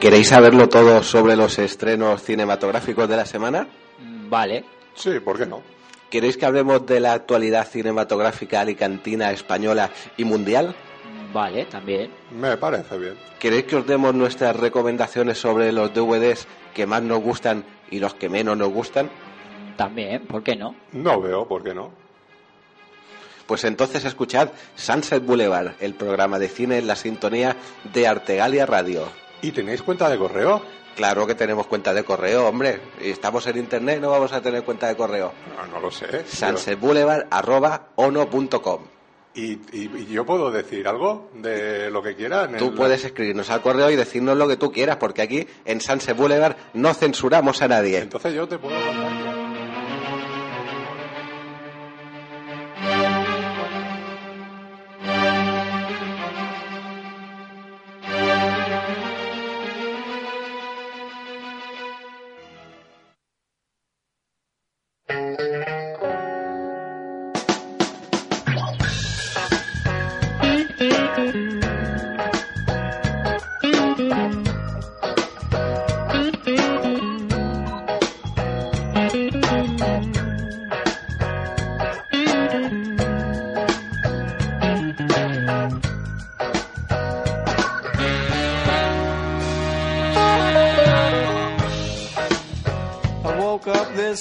¿Queréis saberlo todo sobre los estrenos cinematográficos de la semana? Vale. Sí, ¿por qué no? ¿Queréis que hablemos de la actualidad cinematográfica alicantina, española y mundial? Vale, también. Me parece bien. ¿Queréis que os demos nuestras recomendaciones sobre los DVDs que más nos gustan y los que menos nos gustan? También, ¿por qué no? No veo, ¿por qué no? Pues entonces escuchad Sunset Boulevard, el programa de cine en la sintonía de Artegalia Radio. ¿Y tenéis cuenta de correo? Claro que tenemos cuenta de correo, hombre. Estamos en internet, no vamos a tener cuenta de correo. No, no lo sé. sunsetboulevard.ono.com ¿Y, y, y yo puedo decir algo de lo que quiera? en Tú el- puedes escribirnos al correo y decirnos lo que tú quieras, porque aquí en Sunset Boulevard no censuramos a nadie. Entonces yo te puedo contar.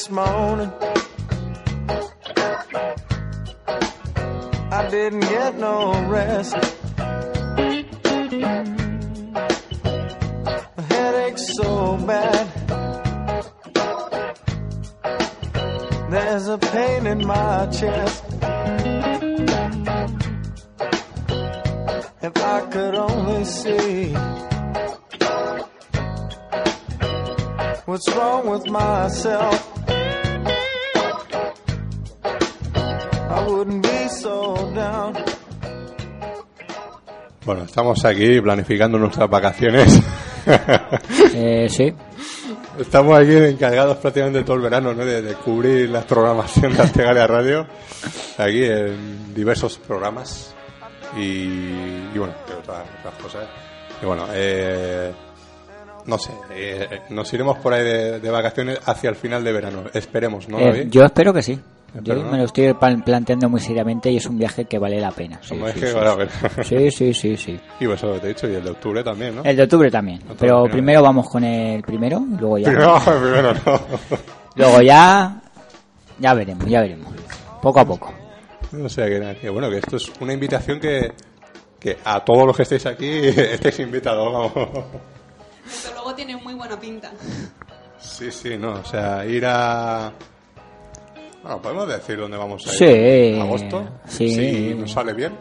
Morning. I didn't get no rest. Estamos aquí planificando nuestras vacaciones. Eh, sí. Estamos aquí encargados prácticamente todo el verano ¿no? de, de cubrir la programación de Artegalia Radio, aquí en diversos programas y, y bueno, de otras, otras cosas. Y bueno, eh, no sé, eh, nos iremos por ahí de, de vacaciones hacia el final de verano, esperemos, ¿no, Eh, David? yo espero que sí. Yo ¿no? me lo estoy planteando muy seriamente y es un viaje que vale la pena. Sí, sí, que, sí, bueno, sí. pero- sí, sí, sí, sí. Y pues eso que te he dicho, y el de octubre también, ¿no? El de octubre también. Pero final. primero vamos con el primero y luego ya. Primero, primero no. Luego ya. Ya veremos, ya veremos. Poco a poco. O sea, que, que bueno, que esto es una invitación que, que a todos los que estéis aquí estéis invitados, vamos. Desde luego tiene muy buena pinta. Sí, sí, no, o sea, ir a... Bueno, podemos decir dónde vamos a ir. Sí. ¿Agosto? Sí. Si nos sale bien.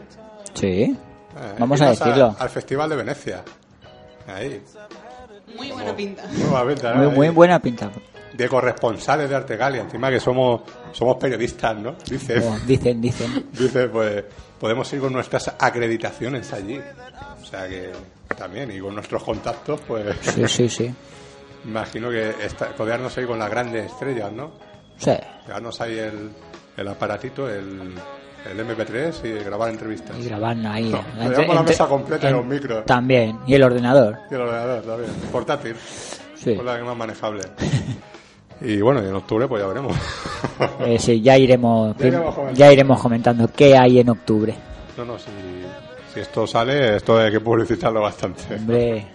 Sí. Eh, Vamos a decirlo. al Festival de Venecia. Ahí. Muy buena pinta. Venta, Muy, buena pinta. De corresponsales de Artegalia, encima que somos somos periodistas, ¿no? Dice. Oh, dicen, dicen. Dice, pues podemos ir con nuestras acreditaciones allí. O sea que también, y con nuestros contactos, pues Sí, sí, sí. imagino que esta- codearnos ahí con las grandes estrellas, ¿no? Sí. Llevarnos ahí el, el aparatito, el, el MP3 y grabar entrevistas. Y grabar ahí. No, La mesa completa y los micros. También. Y el ordenador. Y el ordenador también. Portátil. Sí. Con la que más manejable. y bueno, y en octubre pues ya veremos. Eh, sí, ya iremos, Ya iremos comentando. ya iremos comentando qué hay en octubre. no, no, si, si esto sale, esto hay que publicitarlo bastante. Hombre,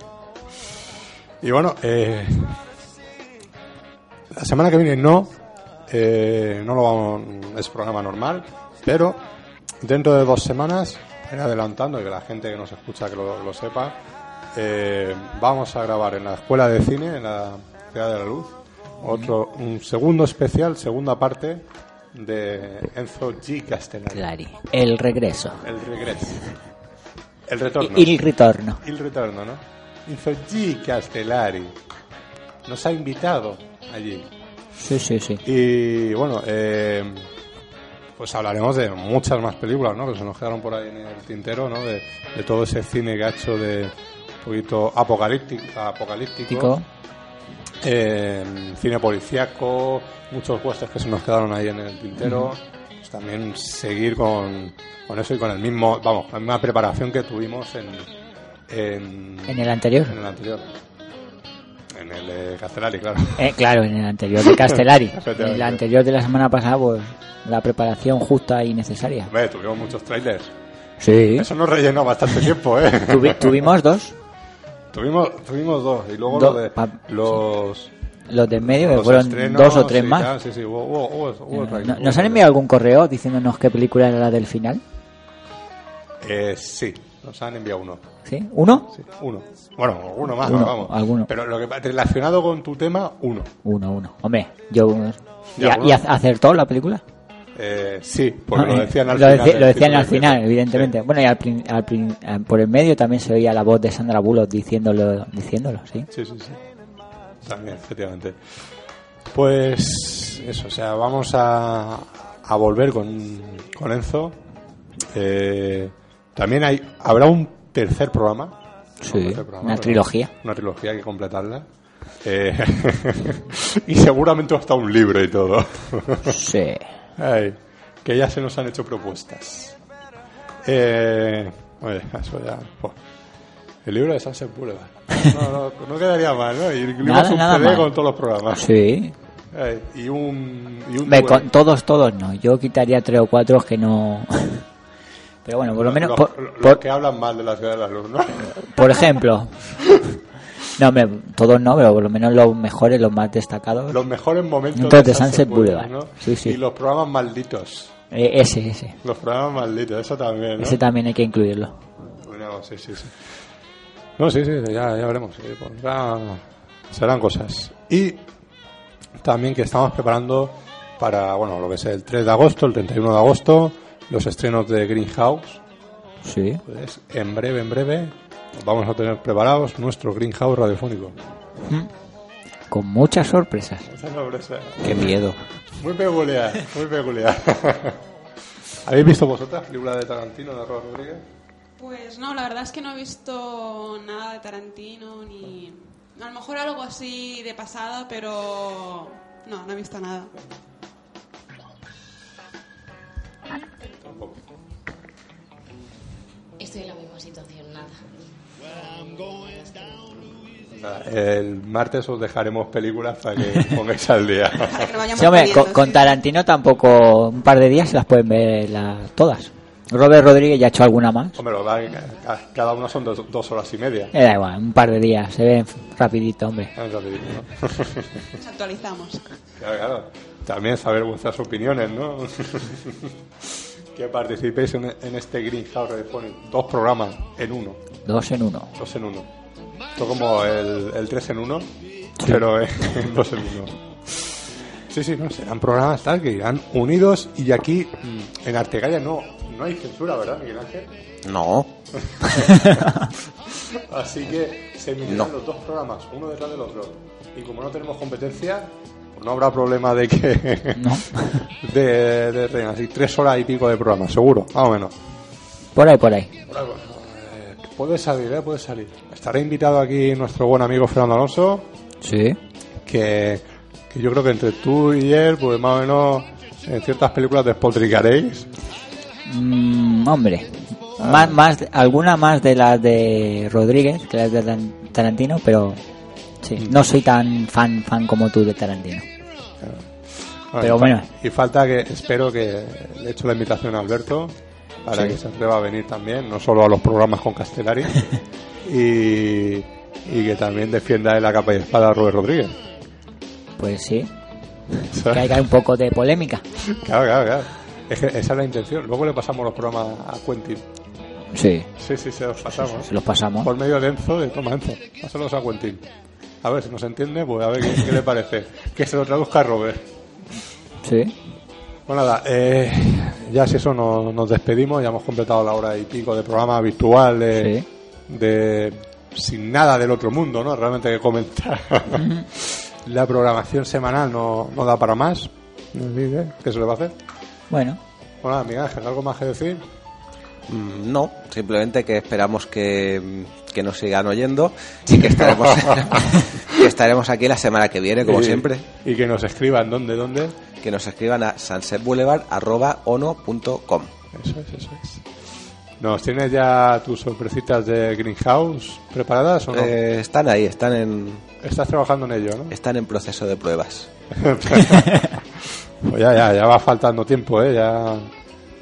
Y bueno, eh, la semana que viene no, eh, no lo vamos, es programa normal, pero dentro de dos semanas, ir adelantando y que la gente que nos escucha que lo, lo sepa, eh, vamos a grabar en la Escuela de Cine, en la Ciudad de la Luz, otro, un segundo especial, segunda parte de Enzo G. Castellari. Clari, el regreso. El regreso. El retorno. Il ritorno. Il ritorno, ¿no? Enzo G. Castellari. Nos ha invitado allí. Sí, sí, sí. Y bueno, eh, pues hablaremos de muchas más películas, ¿no? Que se nos quedaron por ahí en el tintero, ¿no? De, de todo ese cine que ha hecho de un poquito apocalíptico. apocalíptico Tico. eh, cine policíaco, muchos puestos que se nos quedaron ahí en el tintero. Pues también seguir con, con eso y con el mismo, vamos, la misma preparación que tuvimos en, en, En el anterior. en el anterior. En el de Castellari, claro. Eh, claro, en el anterior de Castellari. en el anterior de la semana pasada, pues la preparación justa y necesaria. Hombre, tuvimos muchos trailers. Sí. Eso nos rellenó bastante tiempo, ¿eh? Tuvi- tuvimos dos. tuvimos, tuvimos dos. Y luego Do- lo de los... Los de en medio, que fueron estrenos dos o tres más. Sí, sí, hubo, hubo, hubo- hubo Eh, trailer, ¿no- hubo ¿Nos han enviado algún correo diciéndonos qué película era la del final? Eh, sí, nos han enviado uno. ¿Sí? ¿Uno? Sí, uno. Bueno, uno más, Uno, vamos. alguno. Pero lo que relacionado con tu tema, uno. Uno, uno. Hombre, yo... ¿Y, a- uno. y a- acertó la película? Eh, sí, porque Ah, lo eh, decían al lo final. lo decían al final, evidentemente. Bueno, y al al eh, por el medio también se oía la voz de Sandra Bullock diciéndolo, diciéndolo sí. Sí, sí, sí. También, efectivamente. Pues eso, o sea, vamos a, a volver con, con Enzo. Eh, también hay habrá un tercer programa. Sí, Un tercer programa, una trilogía. Una trilogía hay que completarla. Eh, y seguramente hasta un libro y todo. Sí. Ay, que ya se nos han hecho propuestas. Eh, oye, eso ya. el libro de Sunset Boulevard. No, no, no quedaría mal, ¿no? Y Nada, un nada CD mal. con todos los programas. Sí. Ay, y un. Y con todos, todos no. Yo quitaría tres o cuatro que no... Pero bueno, por lo menos... Los, Por, los por- que hablan mal de la ciudad de la luz, ¿no? por ejemplo... No, hombre, todos no, pero por lo menos los mejores, los más destacados. Los mejores momentos Momentos de Sunset Boulevard. ¿no? Sí, sí. Y los programas malditos. Eh, ese, ese. Los programas malditos, eso también, ¿no? Ese también hay que incluirlo. Bueno, sí, sí, sí. No, sí, sí, ya, ya veremos. sí, pues, ya serán cosas. Y también que estamos preparando para, bueno, lo que es el 3 de agosto, el 31 de agosto, los estrenos de Greenhouse. Sí. Pues en breve, en breve, vamos a tener preparados nuestro Greenhouse radiofónico. Con muchas sorpresas. Esa sorpresa. Qué miedo. Muy peculiar, muy peculiar. ¿Habéis visto vosotras película de Tarantino de Robert Rodríguez? Pues no, la verdad es que no he visto nada de Tarantino ni... A lo mejor algo así de pasada, pero... No, no he visto nada. Estoy en la misma situación, nada. El martes os dejaremos películas para que pongáis al día. Sí, hombre, con, con Tarantino tampoco un par de días se las pueden ver las, todas. Robert Rodríguez ya ha hecho alguna más. Hombre, lo cada uno son dos, dos horas y media. Me da igual, un par de días, se ven rapidito, hombre. Ah, es rapidito, ¿no? Nos actualizamos. Claro, claro. También saber vuestras opiniones, ¿no? que participéis en, en este Greenhouse Radiofónico. Dos programas en uno. Dos en uno. Dos en uno. Esto como el, el 3 en uno, pero en dos en uno. Sí, sí, no, serán programas tal que irán unidos y aquí mm, en Artegalla no, no hay censura, ¿verdad, Miguel Ángel? No. Así que se emitirán No. los dos programas, uno detrás del otro. Y como no tenemos competencia, no habrá problema de que. de, de rellenar así tres horas y pico de programa, seguro, más o menos. Por ahí, por ahí. Bueno, eh, puede salir, ¿eh? Puede salir. Estará invitado aquí nuestro buen amigo Fernando Alonso, Sí. que, que yo creo que entre tú y él, pues más o menos en ciertas películas despotricaréis. Mm, hombre, más, más, alguna más de las de Rodríguez que las de Tarantino, pero sí, no soy tan fan fan como tú de Tarantino. Pero y fa- bueno. Y falta que, espero que le echo la invitación a Alberto para Sí. que se atreva a venir también, no solo a los programas con Castellari, y, y que también defienda de la capa y espada a Robert Rodríguez. Pues sí, que haya un poco de polémica. Claro, claro, claro. Es que esa es la intención. Luego le pasamos los programas a Quentin. Sí, Sí, sí, se los pasamos. se los pasamos. Por medio de Enzo, de toma Enzo, pásalos a Quentin. A ver si nos entiende, pues a ver qué, qué le parece. Que se lo traduzca a Robert. Sí. Pues nada, eh, ya si eso nos, nos despedimos, ya hemos completado la hora y pico de programa virtual de, de sin nada del otro mundo, ¿no? Realmente que comentar. la programación semanal no, no da para más. ¿Qué se le va a hacer? Bueno, Bueno, nada, Miguel Ángel, ¿algo más que decir? Mm, No, simplemente que esperamos que, que nos sigan oyendo y que estaremos, que estaremos aquí la semana que viene, como Y- siempre. Y que nos escriban dónde, dónde. Que nos escriban a sunsetboulevard.ono.com. Eso es, eso es. ¿Nos tienes ya tus sorpresitas de Greenhouse preparadas o no? Eh, están ahí, están en, Estás trabajando en ello, ¿no? están en proceso de pruebas. Pues ya, ya, ya va faltando tiempo, ¿eh? Ya...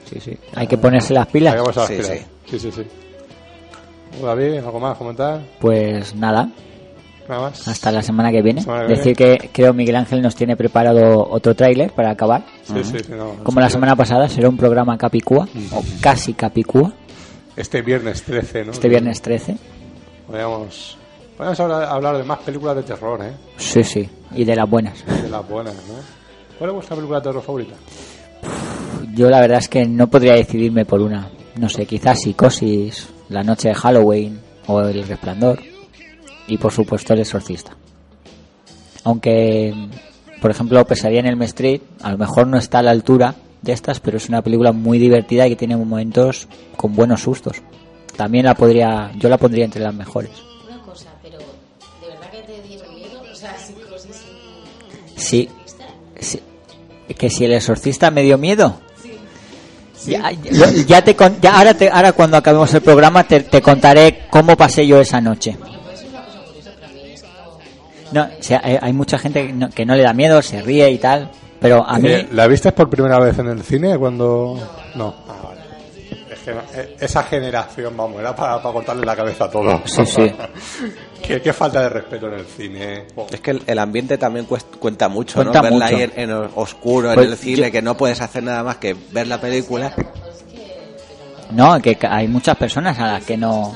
Sí, sí. Hay que ponerse las pilas. Hay que ponerse las Sí, pilas. Sí, sí, sí. David, ¿algo más comentar? Pues nada, Nada más. hasta la semana que viene. Semana que Decir que creo Miguel Ángel nos tiene preparado otro tráiler para acabar. Sí, sí, sí, no, Como la semana pasada, será un programa Capicúa, o casi Capicúa, Este viernes 13, ¿no? este viernes 13. Podríamos, podríamos hablar, hablar de más películas de terror, ¿eh? Sí, sí, y de las buenas. De las buenas, ¿no? ¿Cuál es vuestra película de terror favorita? Yo la verdad es que no podría decidirme por una. No sé, quizás Psicosis, La Noche de Halloween o El Resplandor. Y por supuesto El Exorcista. Aunque, por ejemplo, Pesadilla en el Street a lo mejor no está a la altura de estas, pero es una película muy divertida y que tiene momentos con buenos sustos. También la podría, yo la pondría entre las mejores. Una cosa, pero ¿de verdad que te dieron miedo? O sea. Sí, sí. que si El Exorcista me dio miedo. Ya, ya- ya te ya ahora te, ahora cuando acabemos el programa te, te contaré cómo pasé yo esa noche. No, o sea, hay, mucha gente que no, que no le da miedo, se ríe y tal, pero a mí Eh, ¿La viste por primera vez en el cine cuando...? No. Ah, vale. Es que no, eh, esa generación, vamos, era para, para cortarle la cabeza a todo. Sí, sí. qué, qué falta de respeto en el cine. Oh. Es que el, el ambiente también cuenta mucho, Cuenta ¿no? Verla mucho. ahí en, en oscuro, Pues en el cine, yo- que no puedes hacer nada más que ver la película. no, que hay muchas personas a las que no.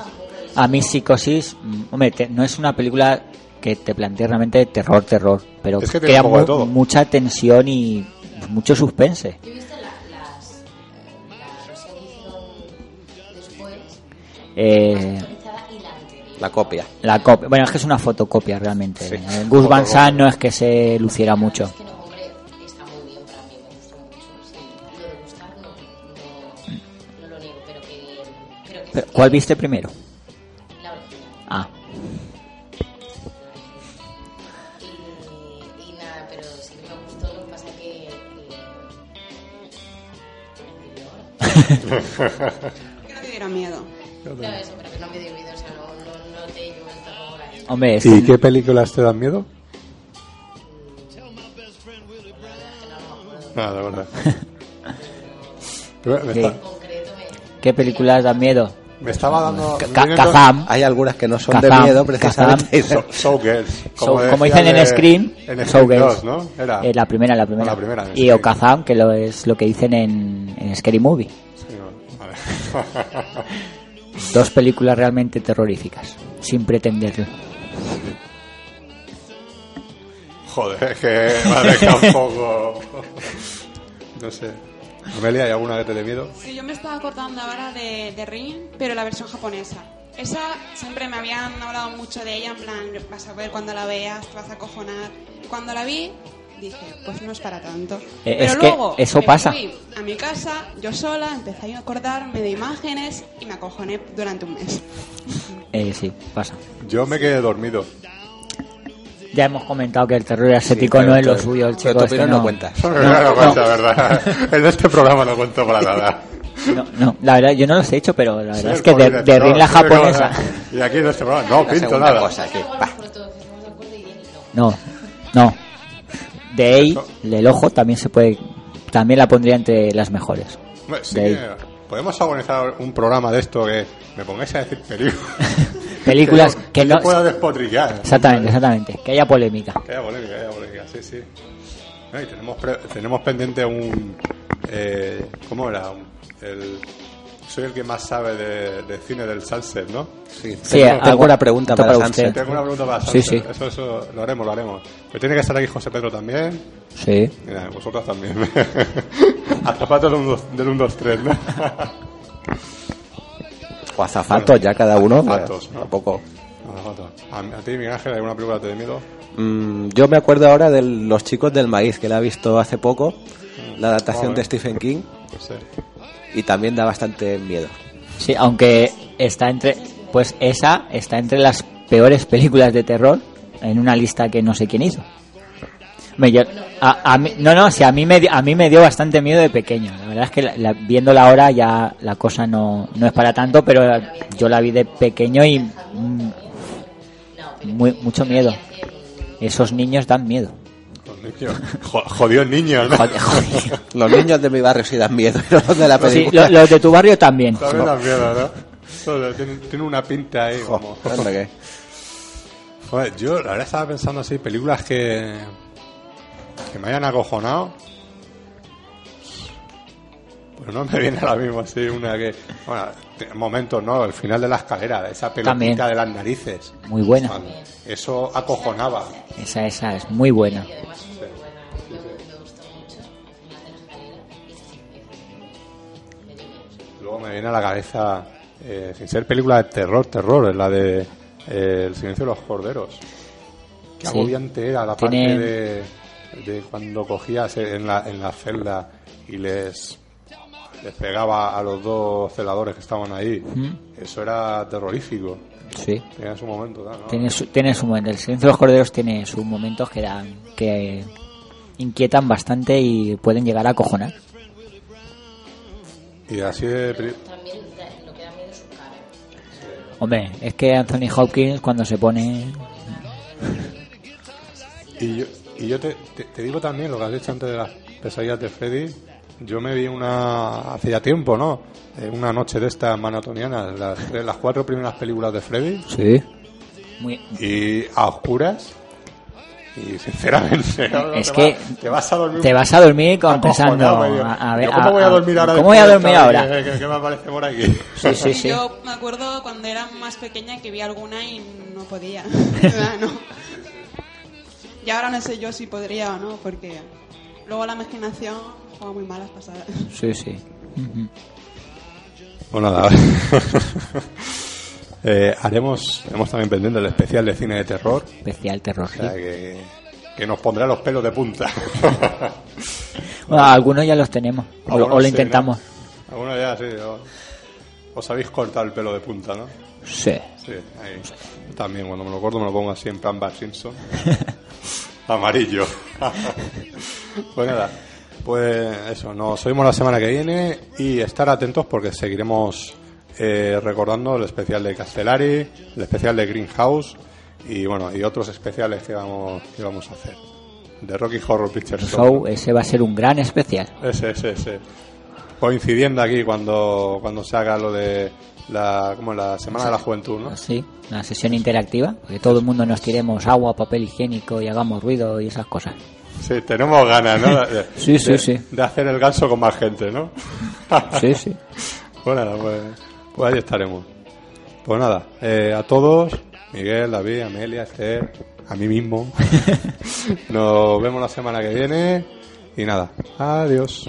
A mí Psicosis, mm, hombre, te- no es una película que te plantee realmente terror, terror, pero Es que crea mu- todo. mucha tensión y mucho suspense. Yo he visto la, las, la versión que hicieron después, Eh, la copia. La copia, bueno, es que es una fotocopia realmente. Sí. Eh, Gus Van Sant no es que se luciera mucho. Que no, hombre, Que no te diera miedo. no, eso, pero que no me dio miedo, o sea, no, no, no te yo el terror ahí. hombre, es ¿Y qué películas te dan miedo? Ah, de verdad. ¿qué películas dan miedo? Me estaba dando... Ca- Kazam. Hay algunas que no son de Kazam, miedo, precisamente. So- Showgirls. So- como, dicen en de- Scream, En Scream Showgirls. 2, ¿no? Era. Eh, la primera, la primera. la primera, y sí. Okazam, que lo es lo que dicen en, en Scary Movie. Sí, vale. Dos películas realmente terroríficas, sin pretenderlo. Joder, es que me ha dejado un poco... No sé. Amelia, ¿hay alguna que te dé miedo? Sí, yo me estaba acordando ahora de, de Ring, pero la versión japonesa. Esa siempre me habían hablado mucho de ella, en plan, vas a ver cuando la veas, te vas a acojonar. Cuando la vi, dije, pues no es para tanto. Eh, pero es que luego eso me pasa. fui a mi casa, yo sola, empecé a acordarme de imágenes y me acojoné durante un mes. Eh, sí, pasa. Yo me quedé dormido. Ya hemos comentado que el terror ascético pero no es lo suyo, el pero chico tu este no. no cuenta. No, No, no, no. cuenta, ¿verdad? En este programa no cuento para nada. No, no, la verdad, yo no los he hecho, pero la verdad Soy es que de, de rin la japonesa. Y aquí en este programa no La pinto nada. cosa, que. No, no. De ahí, el ojo también se puede, también la pondría entre las mejores. Sí De ahí. que podemos organizar un programa de esto que me pongáis a decir películas. Películas que, que no- pueda despotricar. Exactamente, exactamente. Que haya polémica. Que haya polémica, que haya polémica, sí, sí. No, y tenemos, pre- tenemos pendiente un... Eh, ¿Cómo era? El, soy el que más sabe de, de cine del Sunset, ¿no? Sí, Sí, tengo, tengo una pregunta para para, usted. Tengo una pregunta para Sí, Sunset. sí. Eso, eso lo haremos, lo haremos. Pero tiene que estar aquí José Pedro también. Sí. Mira, vosotras también. 1, del 1, 2, 3, ¿no? O azafatos ya cada uno. Azafatos, ¿no? Tampoco. Azafatos. A, a ti, Miguel Ángel, ¿alguna película te dé miedo? Mm, yo me acuerdo ahora de Los chicos del maíz, que la he visto hace poco, la adaptación de Stephen King, Sí. y también da bastante miedo. Sí, aunque está entre, pues esa está entre las peores películas de terror en una lista que no sé quién hizo. Me, yo- a, a mí, no, no, sí, a mí me, dio- a mí me dio bastante miedo de pequeño. La verdad es que la- la- viéndola ahora ya la cosa no, no es para tanto, pero yo la vi de pequeño y mm, muy, mucho miedo. Esos niños dan miedo. Los niños. Jo- Jodió el niño, ¿no? Los niños de mi barrio sí dan miedo, los de la Sí, película. lo- los de tu barrio también. También da miedo, ¿no? Joder, tiene, tiene una pinta ahí como... Joder, yo la verdad estaba pensando así, películas que, que me hayan acojonado. Pero no me viene ahora mismo así una que... Bueno, momentos, ¿no? El final de la escalera, esa pelotita También. de las narices. Muy buena. Eso acojonaba. Esa, esa es muy buena. Luego me viene a la cabeza, eh, sin ser película de terror, terror, es la de eh, El silencio de los corderos. Qué Sí. agobiante era la Tiene- parte de, de cuando cogías en la, en la celda y les, les pegaba a los dos celadores que estaban ahí. ¿Mm? Eso era terrorífico. Sí. Tenía su momento, ¿no? Tiene su, tiene su momento. El silencio de los corderos tiene sus momentos que dan, que inquietan bastante y pueden llegar a acojonar. Y así de... peli- También da- lo que da miedo es su cara. Hombre, es que Anthony Hopkins cuando se pone... Y yo, y yo te, te- te digo también lo que has dicho antes de las pesadillas de Freddy. Yo me vi una hace ya tiempo, ¿no? Eh, una noche de estas maratonianas, las, las cuatro primeras películas de Freddy. Sí. Muy, Y a oscuras. Y sinceramente, ¿no? Es te que va- te vas a dormir. te vas a dormir con pensando, a- a ver, ¿Cómo a- voy a dormir ahora? ¿cómo voy a dormir ahora? ¿Qué, qué- qué me aparece por aquí? Sí, sí, sí. Yo me acuerdo cuando era más pequeña que vi alguna y no podía. ¿Verdad? no. Y ahora no sé yo si podría o no, porque luego la imaginación juega muy malas pasadas. Sí, sí. Ujú. Pues nada. Eh, haremos, haremos también pendiente el especial de cine de terror. Especial terror, O sea, sí. que, que nos pondrá los pelos de punta. Bueno, algunos ya los tenemos. O, lo- o Algunos lo sí, intentamos. ¿no? Algunos ya, sí. o- Os habéis cortado el pelo de punta, ¿no? Sí. Sí, ahí. También cuando me lo corto me lo pongo así en plan Bart Simpson. Amarillo. pues nada, pues eso, nos oímos la semana que viene y estar atentos porque seguiremos eh, recordando el especial de Castellari, el especial de Greenhouse y bueno, y otros especiales que vamos, que vamos a hacer. De Rocky Horror Picture Show. Show, ese va a ser un gran especial. Ese, ese, ese. Coincidiendo aquí cuando, cuando se haga lo de la, como la Semana de la Juventud, ¿no? Sí, una sesión interactiva, que todo el mundo nos tiremos agua, papel higiénico y hagamos ruido y esas cosas. Sí, tenemos ganas, ¿no? De, Sí, sí, de- sí. De hacer el ganso con más gente, ¿no? Sí, sí. Bueno, pues, pues ahí estaremos. Pues nada, eh, a todos, Miguel, David, Amelia, Esther, a mí mismo. Nos vemos la semana que viene y nada, adiós.